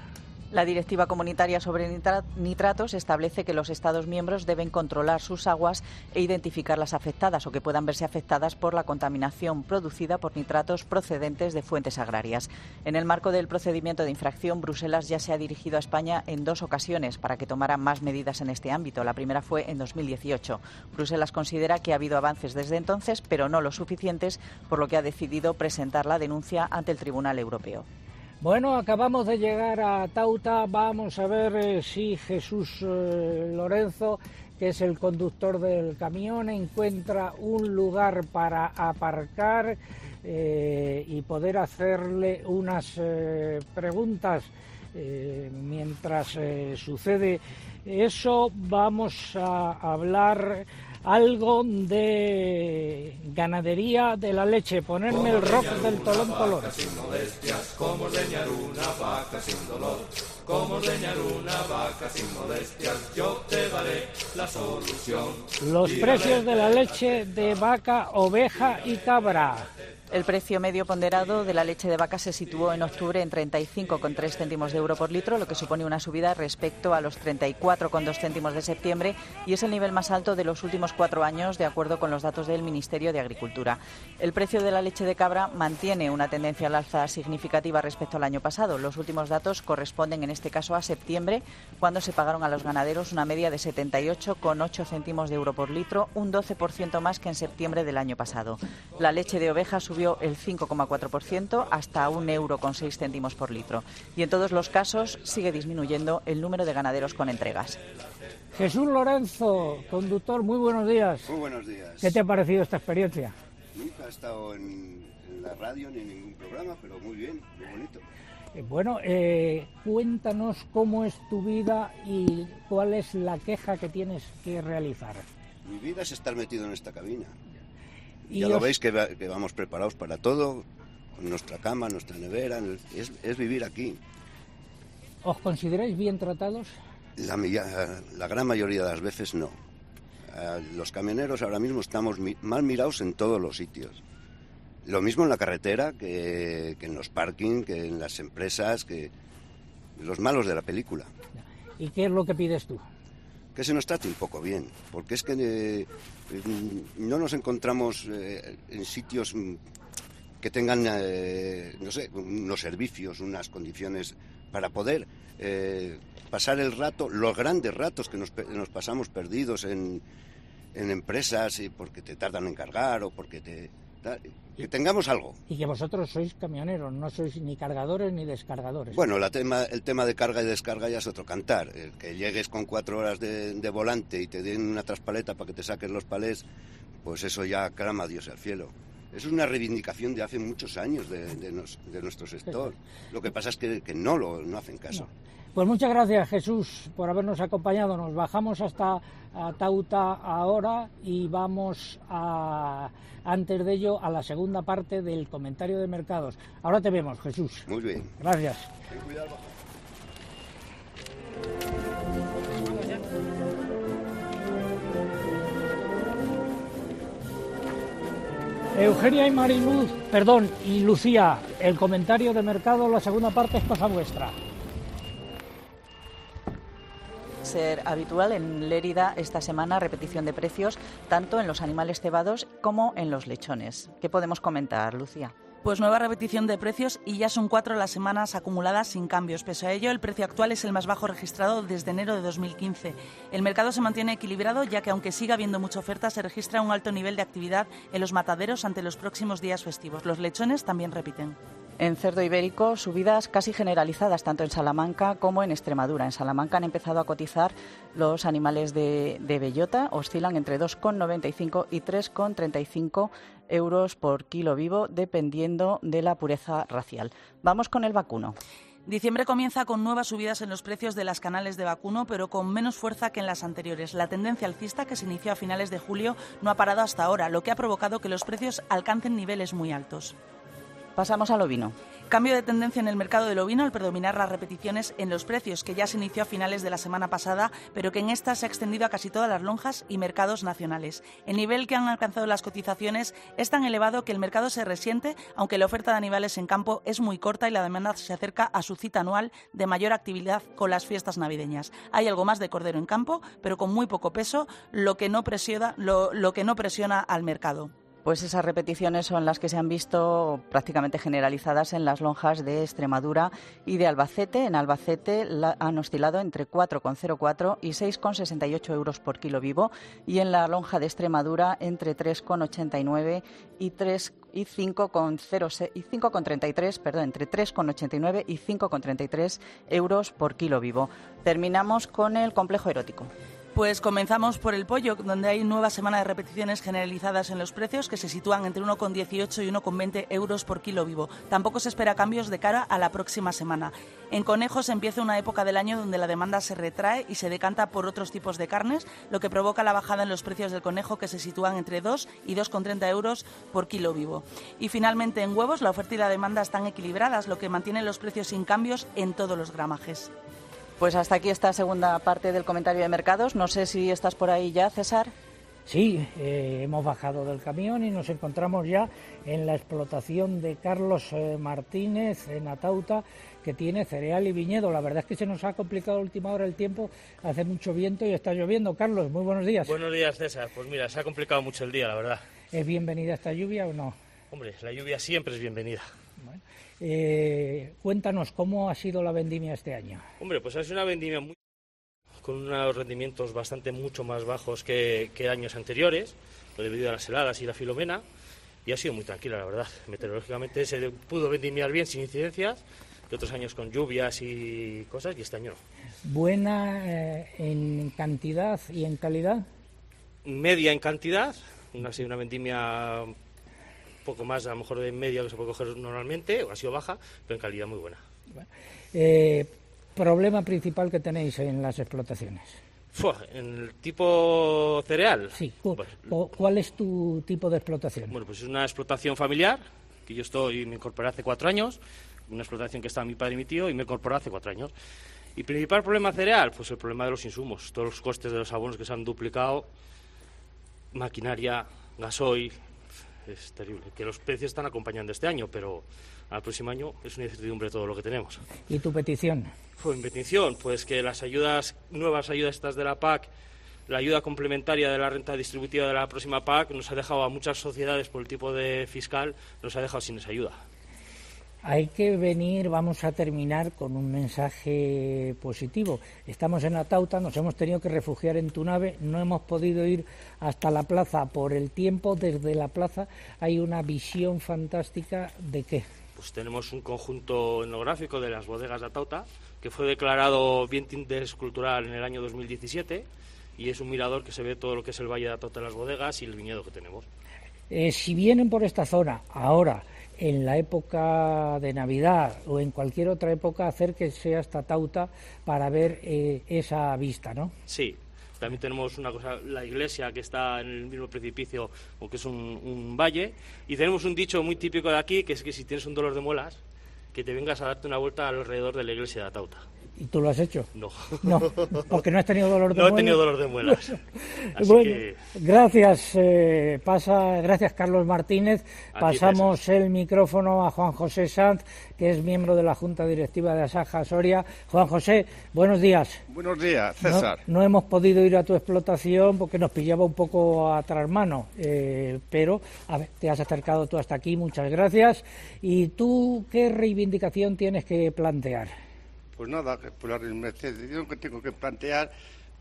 La Directiva Comunitaria sobre Nitratos establece que los Estados miembros deben controlar sus aguas e identificar las afectadas o que puedan verse afectadas por la contaminación producida por nitratos procedentes de fuentes agrarias. En el marco del procedimiento de infracción, Bruselas ya se ha dirigido a España en dos ocasiones para que tomara más medidas en este ámbito. La primera fue en 2018. Bruselas considera que ha habido avances desde entonces, pero no los suficientes, por lo que ha decidido presentar la denuncia ante el Tribunal Europeo. Bueno, acabamos de llegar a Tauta. Vamos a ver eh, si Jesús eh, Lorenzo, que es el conductor del camión, encuentra un lugar para aparcar eh, y poder hacerle unas preguntas mientras sucede eso. Vamos a hablar algo de ganadería de la leche, ponerme el rock del tolón tolón. Como ordeñar una vaca sin dolor, como ordeñar una vaca sin molestias, yo te daré la solución. Los precios de la leche de vaca, oveja y cabra. El precio medio ponderado de la leche de vaca se situó en octubre en 35,3 céntimos de euro por litro, lo que supone una subida respecto a los 34,2 céntimos de septiembre y es el nivel más alto de los últimos cuatro años, de acuerdo con los datos del Ministerio de Agricultura. El precio de la leche de cabra mantiene una tendencia al alza significativa respecto al año pasado. Los últimos datos corresponden en este caso a septiembre, cuando se pagaron a los ganaderos una media de 78,8 céntimos de euro por litro, un 12% más que en septiembre del año pasado. La leche de oveja subió el 5,4% hasta un euro con seis céntimos por litro. Y en todos los casos sigue disminuyendo el número de ganaderos con entregas. Jesús Lorenzo, conductor, muy buenos días. Muy buenos días. ¿Qué te ha parecido esta experiencia? Nunca he estado en, la radio ni en ningún programa, pero muy bien, muy bonito. Eh, bueno, eh, cuéntanos cómo es tu vida y cuál es la queja que tienes que realizar. Mi vida es estar metido en esta cabina ya lo veis que, vamos preparados para todo, con nuestra cama, nuestra nevera, es, vivir aquí. ¿Os consideráis bien tratados? La, la gran mayoría de las veces no. Los camioneros ahora mismo estamos mal mirados en todos los sitios. Lo mismo en la carretera que, en los parking, que en las empresas, que los malos de la película. ¿Y qué es lo que pides tú? Que se nos trate un poco bien, porque es que eh, no nos encontramos eh, en sitios mm, que tengan, eh, no sé, unos servicios, unas condiciones para poder eh, pasar el rato, los grandes ratos que nos, pasamos perdidos en, en empresas y porque te tardan en cargar o porque te que tengamos algo. Y que vosotros sois camioneros, no sois ni cargadores ni descargadores. Bueno, la tema, el tema de carga y descarga ya es otro cantar. El que llegues con cuatro horas de, volante y te den una traspaleta para que te saques los palés, pues eso ya crama Dios al cielo. Eso es una reivindicación de hace muchos años de, nuestro sector. Lo que pasa es que, no lo no hacen caso. Pues muchas gracias Jesús por habernos acompañado. Nos bajamos hasta Tauta ahora y vamos a, antes de ello a la segunda parte del comentario de mercados. Ahora te vemos Jesús. Muy bien. Gracias. Eugenia y Mariluz, perdón, y Lucía, el comentario de mercado, la segunda parte es cosa vuestra ser habitual en Lérida esta semana repetición de precios tanto en los animales cebados como en los lechones. ¿Qué podemos comentar, Lucía? Pues nueva repetición de precios y ya son cuatro las semanas acumuladas sin cambios. Pese a ello, el precio actual es el más bajo registrado desde enero de 2015. El mercado se mantiene equilibrado ya que aunque siga habiendo mucha oferta, se registra un alto nivel de actividad en los mataderos ante los próximos días festivos. Los lechones también repiten. En cerdo ibérico, subidas casi generalizadas tanto en Salamanca como en Extremadura. En Salamanca han empezado a cotizar los animales de, bellota, oscilan entre 2,95 y 3,35 euros por kilo vivo, dependiendo de la pureza racial. Vamos con el vacuno. Diciembre comienza con nuevas subidas en los precios de las canales de vacuno, pero con menos fuerza que en las anteriores. La tendencia alcista que se inició a finales de julio no ha parado hasta ahora, lo que ha provocado que los precios alcancen niveles muy altos. Pasamos al ovino. Cambio de tendencia en el mercado del ovino al predominar las repeticiones en los precios, que ya se inició a finales de la semana pasada, pero que en esta se ha extendido a casi todas las lonjas y mercados nacionales. El nivel que han alcanzado las cotizaciones es tan elevado que el mercado se resiente, aunque la oferta de animales en campo es muy corta y la demanda se acerca a su cita anual de mayor actividad con las fiestas navideñas. Hay algo más de cordero en campo, pero con muy poco peso, lo que no presiona, lo que no presiona al mercado. Pues esas repeticiones son las que se han visto prácticamente generalizadas en las lonjas de Extremadura y de Albacete. En Albacete han oscilado entre 4,04 y 6,68 euros por kilo vivo y en la lonja de Extremadura entre 3,89 y 3 y 5,06 y 5,33, perdón, entre 3,89 y 5,33 euros por kilo vivo. Terminamos con el complejo erótico. Pues comenzamos por el pollo, donde hay nueva semana de repeticiones generalizadas en los precios que se sitúan entre 1,18 y 1,20 euros por kilo vivo. Tampoco se espera cambios de cara a la próxima semana. En conejos empieza una época del año donde la demanda se retrae y se decanta por otros tipos de carnes, lo que provoca la bajada en los precios del conejo que se sitúan entre 2 y 2,30 euros por kilo vivo. Y finalmente en huevos la oferta y la demanda están equilibradas, lo que mantiene los precios sin cambios en todos los gramajes. Pues hasta aquí esta segunda parte del comentario de mercados. No sé si estás por ahí ya, César. Sí, eh, hemos bajado del camión y nos encontramos ya en la explotación de Carlos eh, Martínez en Atauta, que tiene cereal y viñedo. La verdad es que se nos ha complicado a última hora el tiempo, hace mucho viento y está lloviendo. Carlos, muy buenos días. Buenos días, César. Pues mira, se ha complicado mucho el día, la verdad. ¿Es bienvenida esta lluvia o no? Hombre, la lluvia siempre es bienvenida. Eh, cuéntanos, ¿cómo ha sido la vendimia este año? Hombre, pues ha sido una vendimia muy con unos rendimientos bastante mucho más bajos que, que años anteriores, debido a las heladas y la filomena, y ha sido muy tranquila, la verdad. Meteorológicamente se pudo vendimiar bien sin incidencias, que otros años con lluvias y cosas, y este año no. ¿Buena eh, en cantidad y en calidad? Media en cantidad, una, ha sido una vendimia poco más, a lo mejor de media que se puede coger normalmente, ha sido baja, pero en calidad muy buena. Eh, problema principal que tenéis en las explotaciones? ¿En el tipo cereal? Sí. ¿Cuál es tu tipo de explotación? Bueno, pues es una explotación familiar, que yo estoy, me incorporé hace cuatro años, una explotación que está mi padre y mi tío, y me incorporé hace cuatro años. ¿Y principal problema cereal? Pues el problema de los insumos, todos los costes de los abonos que se han duplicado, maquinaria, gasoil, es terrible. Que los precios están acompañando este año, pero al próximo año es una incertidumbre todo lo que tenemos. ¿Y tu petición? Pues mi petición, pues que las ayudas, nuevas ayudas estas de la PAC, la ayuda complementaria de la renta distributiva de la próxima PAC nos ha dejado a muchas sociedades por el tipo de fiscal, nos ha dejado sin esa ayuda. Hay que venir, vamos a terminar con un mensaje positivo. Estamos en Atauta, nos hemos tenido que refugiar en tu nave, no hemos podido ir hasta la plaza por el tiempo. Desde la plaza hay una visión fantástica de qué. Pues tenemos un conjunto etnográfico de las bodegas de Atauta, que fue declarado bien de interés cultural en el año 2017 y es un mirador que se ve todo lo que es el Valle de Atauta de las bodegas y el viñedo que tenemos. Eh, si vienen por esta zona ahora, en la época de Navidad o en cualquier otra época, acérquese hasta Tauta para ver eh, esa vista, ¿no? Sí, también tenemos una cosa, la iglesia que está en el mismo precipicio, o que es un, un, valle, y tenemos un dicho muy típico de aquí, que es que si tienes un dolor de muelas, que te vengas a darte una vuelta alrededor de la iglesia de Atauta. ¿Y tú lo has hecho? No. No, porque no has tenido dolor de muelas. No he tenido dolor de muelas. Así bueno, que... gracias, eh, pasa, gracias Carlos Martínez. Pasamos el micrófono a Juan José Sanz, que es miembro de la Junta Directiva de Asaja Soria. Juan José, buenos días. Buenos días, No, César. no hemos podido ir a tu explotación porque nos pillaba un poco a trasmano, eh, pero a ver, te has acercado tú hasta aquí, muchas gracias. ¿Y tú qué reivindicación tienes que plantear? Pues nada, que por la reivindicación que tengo que plantear,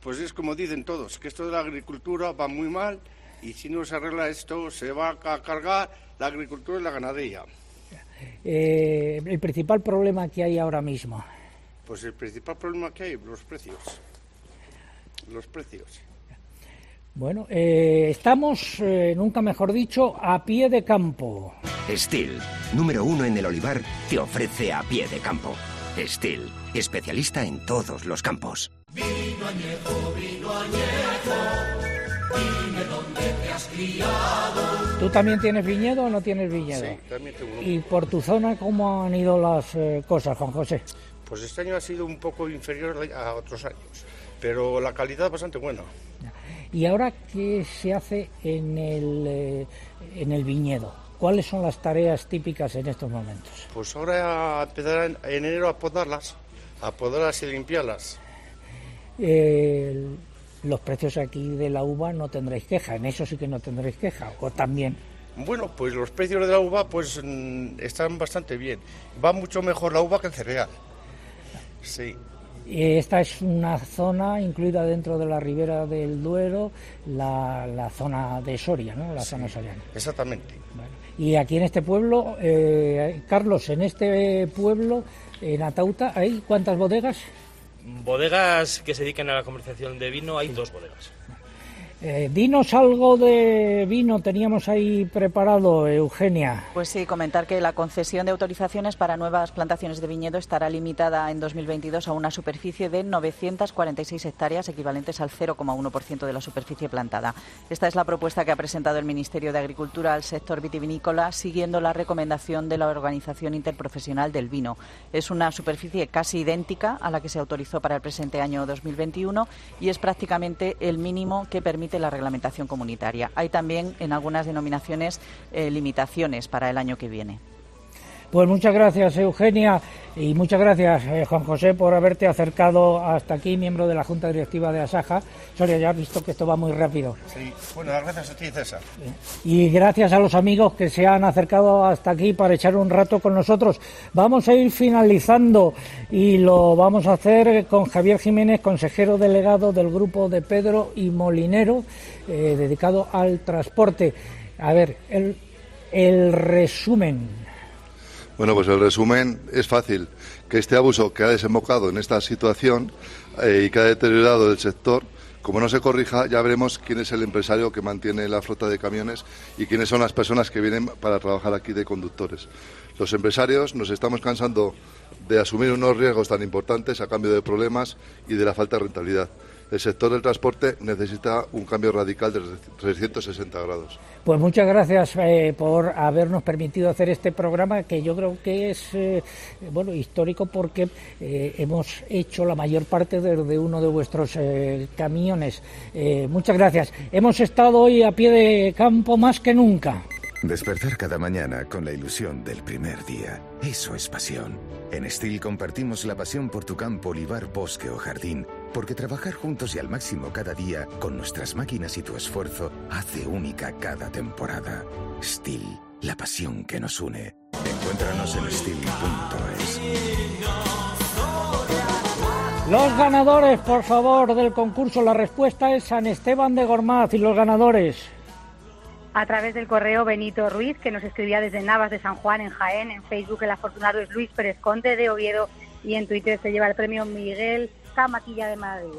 pues es como dicen todos, que esto de la agricultura va muy mal y si no se arregla esto se va a cargar la agricultura y la ganadería. Eh, el principal problema que hay ahora mismo. Pues el principal problema que hay, los precios. Los precios. Bueno, eh, estamos, eh, nunca mejor dicho, a pie de campo. Steel, número uno en el olivar, te ofrece a pie de campo. Steel, especialista en todos los campos. Vino añejo, vino añejo, dime dónde te has criado. ¿Tú también tienes viñedo o no tienes viñedo? Sí, también tengo uno. ¿Y por tu zona cómo han ido las eh, cosas, Juan José? Pues este año ha sido un poco inferior a otros años, pero la calidad es bastante buena. ¿Y ahora qué se hace en el, eh, en el viñedo? ¿Cuáles son las tareas típicas en estos momentos? Pues ahora empezar en enero a podarlas, a podarlas y limpiarlas. Eh, los precios aquí de la uva no tendréis queja, en eso sí que no tendréis queja, o también. Bueno, pues los precios de la uva pues mm, están bastante bien. Va mucho mejor la uva que el cereal. Sí. Esta es una zona incluida dentro de la ribera del Duero, la, la zona de Soria, ¿no? La zona soriana. Exactamente. Y aquí en este pueblo, eh, Carlos, en este pueblo, en Atauta, ¿hay cuántas bodegas? Bodegas que se dedican a la comercialización de vino, hay dos bodegas. Eh, dinos algo de vino, teníamos ahí preparado, Eugenia. Pues sí, comentar que la concesión de autorizaciones para nuevas plantaciones de viñedo estará limitada en 2022 a una superficie de 946 hectáreas, equivalentes al 0,1% de la superficie plantada. Esta es la propuesta que ha presentado el Ministerio de Agricultura al sector vitivinícola, siguiendo la recomendación de la Organización Interprofesional del Vino. Es una superficie casi idéntica a la que se autorizó para el presente año 2021 y es prácticamente el mínimo que permite la reglamentación comunitaria. Hay también en algunas denominaciones eh, limitaciones para el año que viene. Pues muchas gracias, Eugenia, y muchas gracias, eh, Juan José, por haberte acercado hasta aquí, miembro de la Junta Directiva de Asaja. Soria, ya has visto que esto va muy rápido. Sí, bueno, gracias a ti, César. Y gracias a los amigos que se han acercado hasta aquí para echar un rato con nosotros. Vamos a ir finalizando y lo vamos a hacer con Javier Jiménez, consejero delegado del grupo de Pedro y Molinero, eh, dedicado al transporte. A ver, el, el resumen. Bueno, pues el resumen es fácil. Que este abuso que ha desembocado en esta situación eh, y que ha deteriorado el sector, como no se corrija, ya veremos quién es el empresario que mantiene la flota de camiones y quiénes son las personas que vienen para trabajar aquí de conductores. Los empresarios nos estamos cansando de asumir unos riesgos tan importantes a cambio de problemas y de la falta de rentabilidad el sector del transporte necesita un cambio radical de 360 grados. Pues muchas gracias eh, por habernos permitido hacer este programa que yo creo que es eh, bueno histórico porque eh, hemos hecho la mayor parte desde uno de vuestros camiones. muchas gracias. Hemos estado hoy a pie de campo más que nunca. Despertar cada mañana con la ilusión del primer día. Eso es pasión. En Steel compartimos la pasión por tu campo, olivar, bosque o jardín porque trabajar juntos y al máximo cada día, con nuestras máquinas y tu esfuerzo, hace única cada temporada. Steel, la pasión que nos une. Encuéntranos en steel.es. Los ganadores, por favor, del concurso. La respuesta es San Esteban de Gormaz y los ganadores. A través del correo Benito Ruiz, que nos escribía desde Navas de San Juan, en Jaén. En Facebook el afortunado es Luis Pérez Conde de Oviedo. Y en Twitter se lleva el premio Miguel Maquilla de Madrid.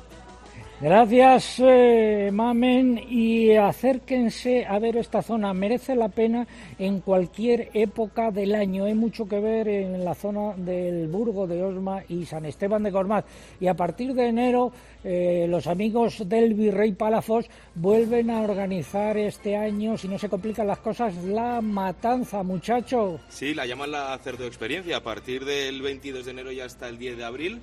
Gracias, eh, Mamen, y acérquense a ver esta zona. Merece la pena en cualquier época del año. Hay mucho que ver en la zona del Burgo de Osma y San Esteban de Gormaz. Y a partir de enero, eh, los amigos del Virrey Palafos vuelven a organizar este año, si no se complican las cosas, la matanza, muchacho. Sí, la llaman la cerdo experiencia. A partir del 22 de enero y hasta el 10 de abril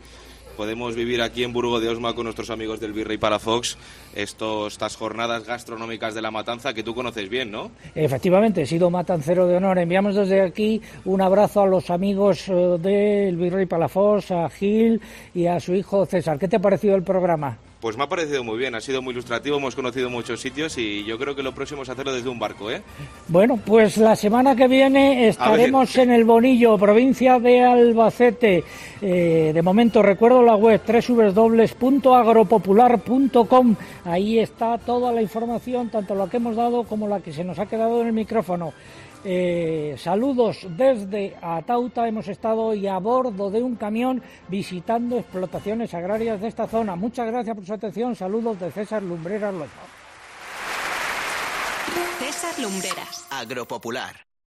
podemos vivir aquí en Burgo de Osma con nuestros amigos del Virrey Palafox estos, estas jornadas gastronómicas de la matanza que tú conoces bien, ¿no? Efectivamente, he sido matancero de honor. Enviamos desde aquí un abrazo a los amigos eh, del Virrey Palafox, a Gil y a su hijo César. ¿Qué te ha parecido el programa? Pues me ha parecido muy bien, ha sido muy ilustrativo, hemos conocido muchos sitios y yo creo que lo próximo es hacerlo desde un barco, ¿eh? Bueno, pues la semana que viene estaremos en el Bonillo, provincia de Albacete. Eh, de momento recuerdo la web www.agropopular.com. Ahí está toda la información, tanto la que hemos dado como la que se nos ha quedado en el micrófono. Eh, saludos desde Atauta. Hemos estado hoy a bordo de un camión visitando explotaciones agrarias de esta zona. Muchas gracias por su atención. Saludos de César Lumbreras Loza. César Lumbreras. Agropopular.